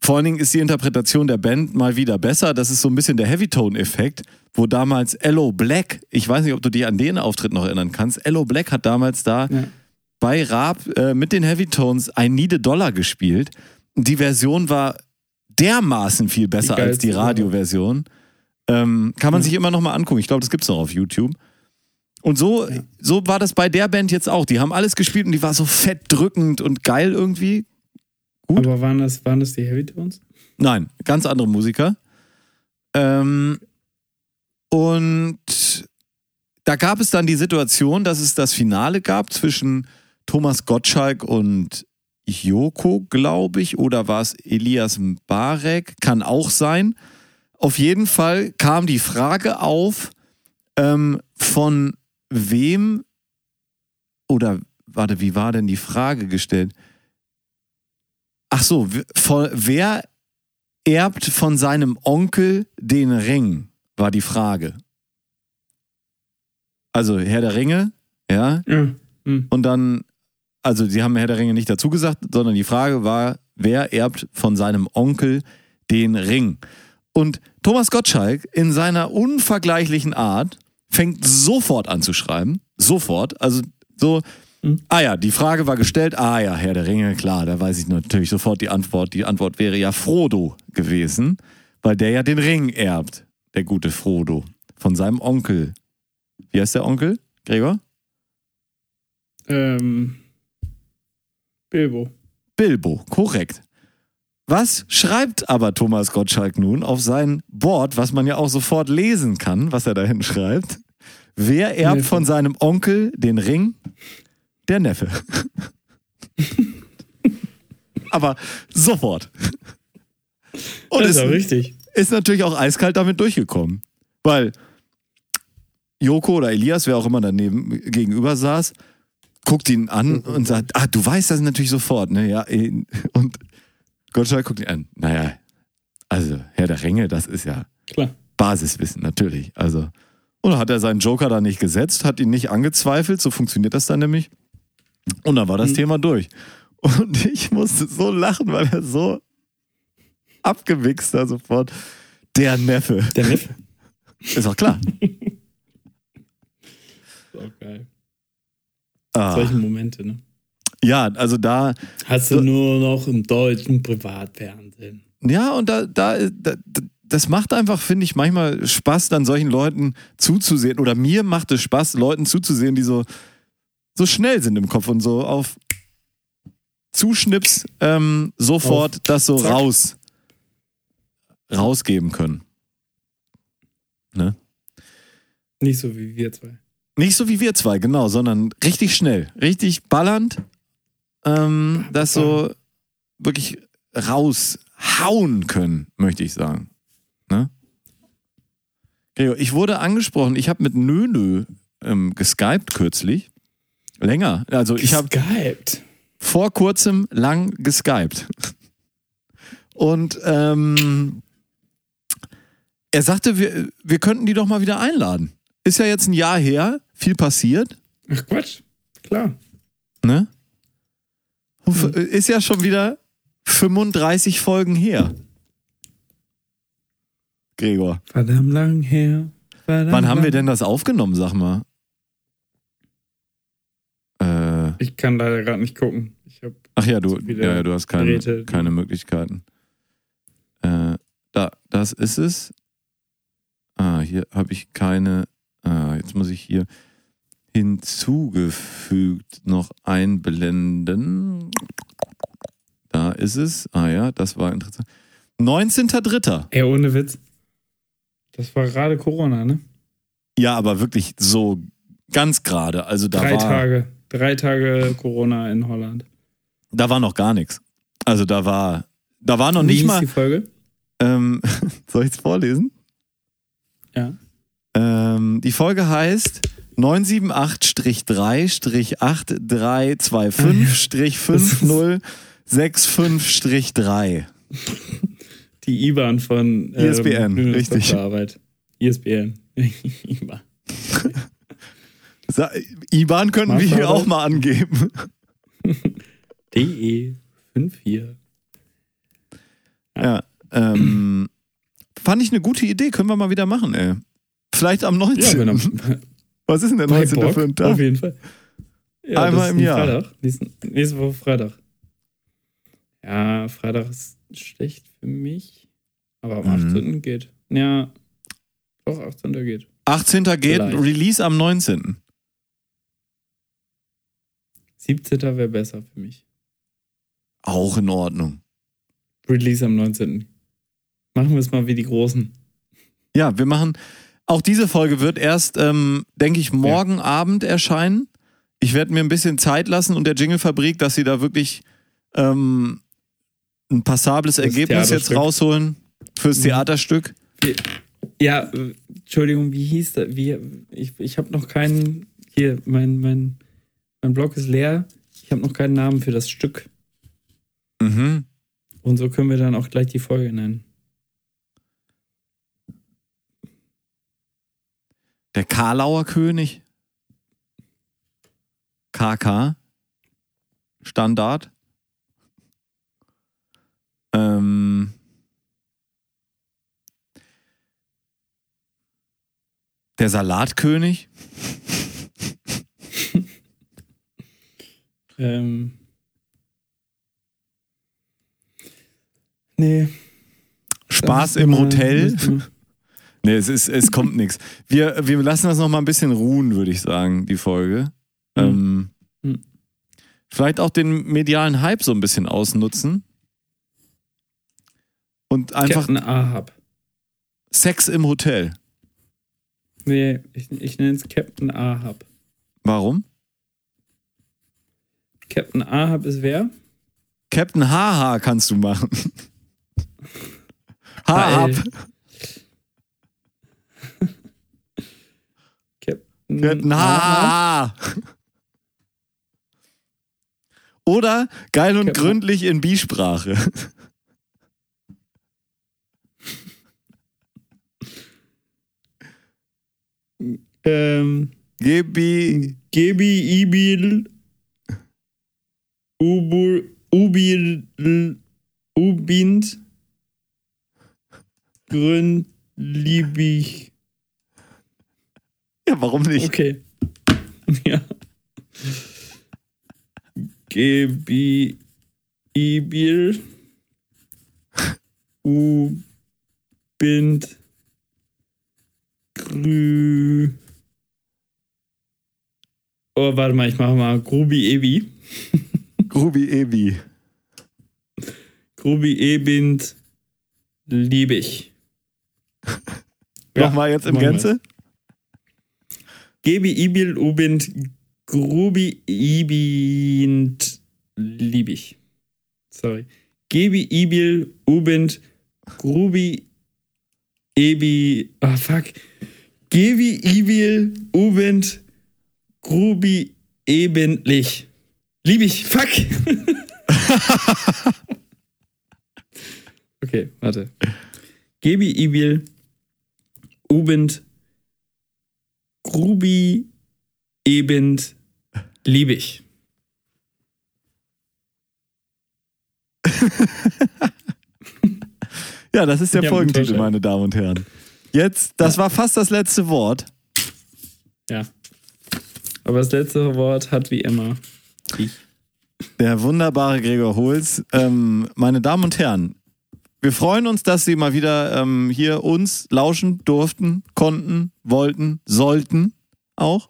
Vor allen Dingen ist die Interpretation der Band mal wieder besser. Das ist so ein bisschen der Heavytone-Effekt, wo damals Ello Black, ich weiß nicht, ob du dich an den Auftritt noch erinnern kannst, Ello Black hat damals da Ja. bei Raab äh, mit den Heavytones I Need a Dollar gespielt. Die Version war dermaßen viel besser Die als die Radioversion. Ähm, kann man Ja. sich immer noch mal angucken. Ich glaube, das gibt's noch auf YouTube. Und so, Ja. so war das bei der Band jetzt auch. Die haben alles gespielt und die war so fett drückend und geil irgendwie. Gut. Aber waren das, waren das die Heavy Tones? Nein, ganz andere Musiker. Ähm, und da gab es dann die Situation, dass es das Finale gab zwischen Thomas Gottschalk und Joko, glaube ich, oder war es Elias Mbarek? Kann auch sein. Auf jeden Fall kam die Frage auf, ähm, von wem oder warte, wie war denn die Frage gestellt? Ach so, von, wer erbt von seinem Onkel den Ring, war die Frage. Also Herr der Ringe, ja, Ja. Hm. und dann, also sie haben Herr der Ringe nicht dazu gesagt, sondern die Frage war, wer erbt von seinem Onkel den Ring? Und Thomas Gottschalk in seiner unvergleichlichen Art fängt sofort an zu schreiben, sofort, also so, Mhm. ah ja, die Frage war gestellt, ah ja, Herr der Ringe, klar, da weiß ich natürlich sofort die Antwort. Die Antwort wäre ja Frodo gewesen, weil der ja den Ring erbt, der gute Frodo, von seinem Onkel. Wie heißt der Onkel, Gregor? Ähm, Bilbo. Bilbo, korrekt. Was schreibt aber Thomas Gottschalk nun auf sein Board, was man ja auch sofort lesen kann, was er da hinschreibt? Wer erbt Neffe. von seinem Onkel den Ring? Der Neffe. aber sofort. Und das es ist auch richtig. ist natürlich auch eiskalt damit durchgekommen. Weil Joko oder Elias, wer auch immer daneben gegenüber saß, guckt ihn an und sagt, ah, du weißt das natürlich sofort, ne? Ja, eh. und Gottschalk guckt ihn an. Naja, also Herr der Ringe, das ist ja Klar. Basiswissen, natürlich. Also, Und hat er seinen Joker da nicht gesetzt, hat ihn nicht angezweifelt, so funktioniert das dann nämlich. Und dann war das Mhm. Thema durch. Und ich musste so lachen, weil er so abgewichst da sofort. Der Neffe. Der Neffe. Ist doch klar. So geil. Ah, Solche Momente, ne? ja, also da, Hast du nur noch im deutschen Privatfernsehen. ja, und da, da, da das macht einfach, finde ich, manchmal Spaß, dann solchen Leuten zuzusehen. Oder mir macht es Spaß, Leuten zuzusehen, die so, so schnell sind im Kopf und so auf Zuschnips ähm, sofort Auf das so Zack. raus rausgeben können. Ne? Nicht so wie wir zwei. Nicht so wie wir zwei, genau, sondern richtig schnell, richtig ballernd, ähm, das so wirklich raushauen können, möchte ich sagen. Ne? Ich wurde angesprochen, ich habe mit Nönö ähm, geskypt kürzlich. Länger. Also ich habe vor kurzem lang geskypt. Und ähm, er sagte, wir, wir könnten die doch mal wieder einladen. Ist ja jetzt ein Jahr her, viel passiert. Ach Quatsch. Klar. Ne? F- Ist ja schon wieder 35 Folgen her. Gregor, Verdammt lang her. Verdammt wann haben wir denn das aufgenommen, sag mal? Äh, Ich kann leider gerade nicht gucken. Ich hab, ach ja, du, ja, du hast keine, Geräte, keine Möglichkeiten. Äh, da, das ist es. Ah, hier habe ich keine. Ah, jetzt muss ich hier hinzugefügt noch einblenden. Da ist es. Ah ja, das war interessant. 19.3. ey, ohne Witz. Das war gerade Corona, ne? Ja, aber wirklich so ganz gerade. Also da Drei war, Tage. Drei Tage Corona in Holland. da war noch gar nichts. Also da war, da war noch Wie nicht mal. die Folge? Ähm, soll ich es vorlesen? Ja. Ähm, die Folge heißt 978-3-8325-5065-3. Die IBAN von ISBN, Nönes richtig. Doktorarbeit. ISBN. IBAN. Sa- IBAN könnten wir hier auch mal angeben. DE 54. Ja. Ähm, fand ich eine gute Idee. Können wir mal wieder machen, ey. Vielleicht am 19. Ja, wenn am, Was ist denn der bei 19. Bock, für ein auf Tag? jeden Fall. Ja, Einmal im Jahr. Freitag. Nächste, nächste Woche Freitag. Ja, Freitag ist schlecht für mich. Aber am Mhm. 18. geht. Ja, doch, 18. geht. 18. geht Vielleicht. Release am 19. 17. wäre besser für mich. Auch in Ordnung. Release am 19. Machen wir es mal wie die Großen. Ja, wir machen. Auch diese Folge wird erst, ähm, denke ich, morgen Abend erscheinen. Ich werde mir ein bisschen Zeit lassen und der Jingle-Fabrik, dass sie da wirklich ähm, ein passables Das Ergebnis jetzt rausholen fürs Mhm. Theaterstück. Ja, Entschuldigung, wie hieß das? Wie, ich ich habe noch keinen. Hier, mein, mein, mein Blog ist leer. Ich habe noch keinen Namen für das Stück. Mhm. Und so können wir dann auch gleich die Folge nennen. Der Karlauer König. KK. Standard. Ähm. Der Salatkönig. Ähm. Nee. Spaß im Hotel. Nee, es, ist, es kommt nichts. Wir, wir lassen das noch mal ein bisschen ruhen, würde ich sagen, die Folge. Ähm, Hm. Vielleicht auch den medialen Hype so ein bisschen ausnutzen. Und einfach Captain Ahab. Sex im Hotel. Nee, ich, ich nenne es Captain Ahab. Warum? Captain Ahab ist wer? Captain Haha kannst du machen. Ahab. Haha. Oder geil und gründlich in Bisprache. Ähm, Gebi. Gebi Ibil Ubur Ubil Ubind Grün Liebig. Ja, warum nicht? Okay. Ja. Gebi Ibil Ubind Grü. Oh, warte mal, ich mache mal Grubi Ebi. Grubi Ebi. Grubi Ebind Liebig. Ja, Nochmal jetzt im. Gänze? Gebi Ibil Ubind Grubi Ibind Liebig. Sorry. Gebi Ibil Ubind Grubi Ebi. Ah, fuck. Gebi Ibil Ubind Grubi Ebenlich. Liebig. Fuck. okay, warte. Gebi Ibil Ubind Grubi Ebend Liebig. Ja, das ist der Ja, Folgentitel, meine Damen und Herren. Jetzt, das war fast das letzte Wort. Ja. Aber das letzte Wort hat wie immer ich. Der wunderbare Gregor Holz. Ähm, meine Damen und Herren, wir freuen uns, dass Sie mal wieder ähm, hier uns lauschen durften, konnten, wollten, sollten auch.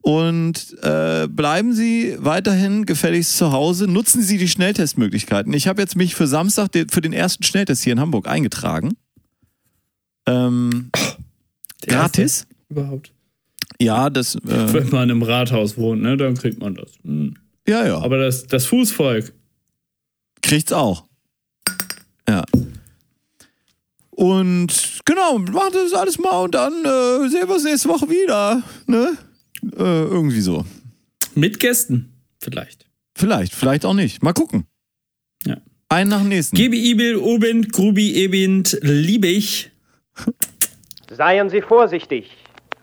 Und äh, bleiben Sie weiterhin gefälligst zu Hause. Nutzen Sie die Schnelltestmöglichkeiten. Ich habe jetzt mich für Samstag de- für den ersten Schnelltest hier in Hamburg eingetragen. Ähm, gratis? erste Überhaupt. Ja, das. Äh, Wenn man im Rathaus wohnt, ne, dann kriegt man das. Hm. ja, ja. Aber das, das Fußvolk. kriegt's auch. Und genau, macht das alles mal und dann äh, sehen wir uns nächste Woche wieder. Ne? Äh, irgendwie so. Mit Gästen. Vielleicht. Vielleicht, vielleicht auch nicht. Mal gucken. Ja. Einen nach dem nächsten. Gebi Ibil Ubind Grubi Ebind Liebig. Seien Sie vorsichtig.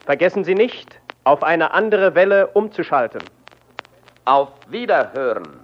Vergessen Sie nicht, auf eine andere Welle umzuschalten. Auf Wiederhören.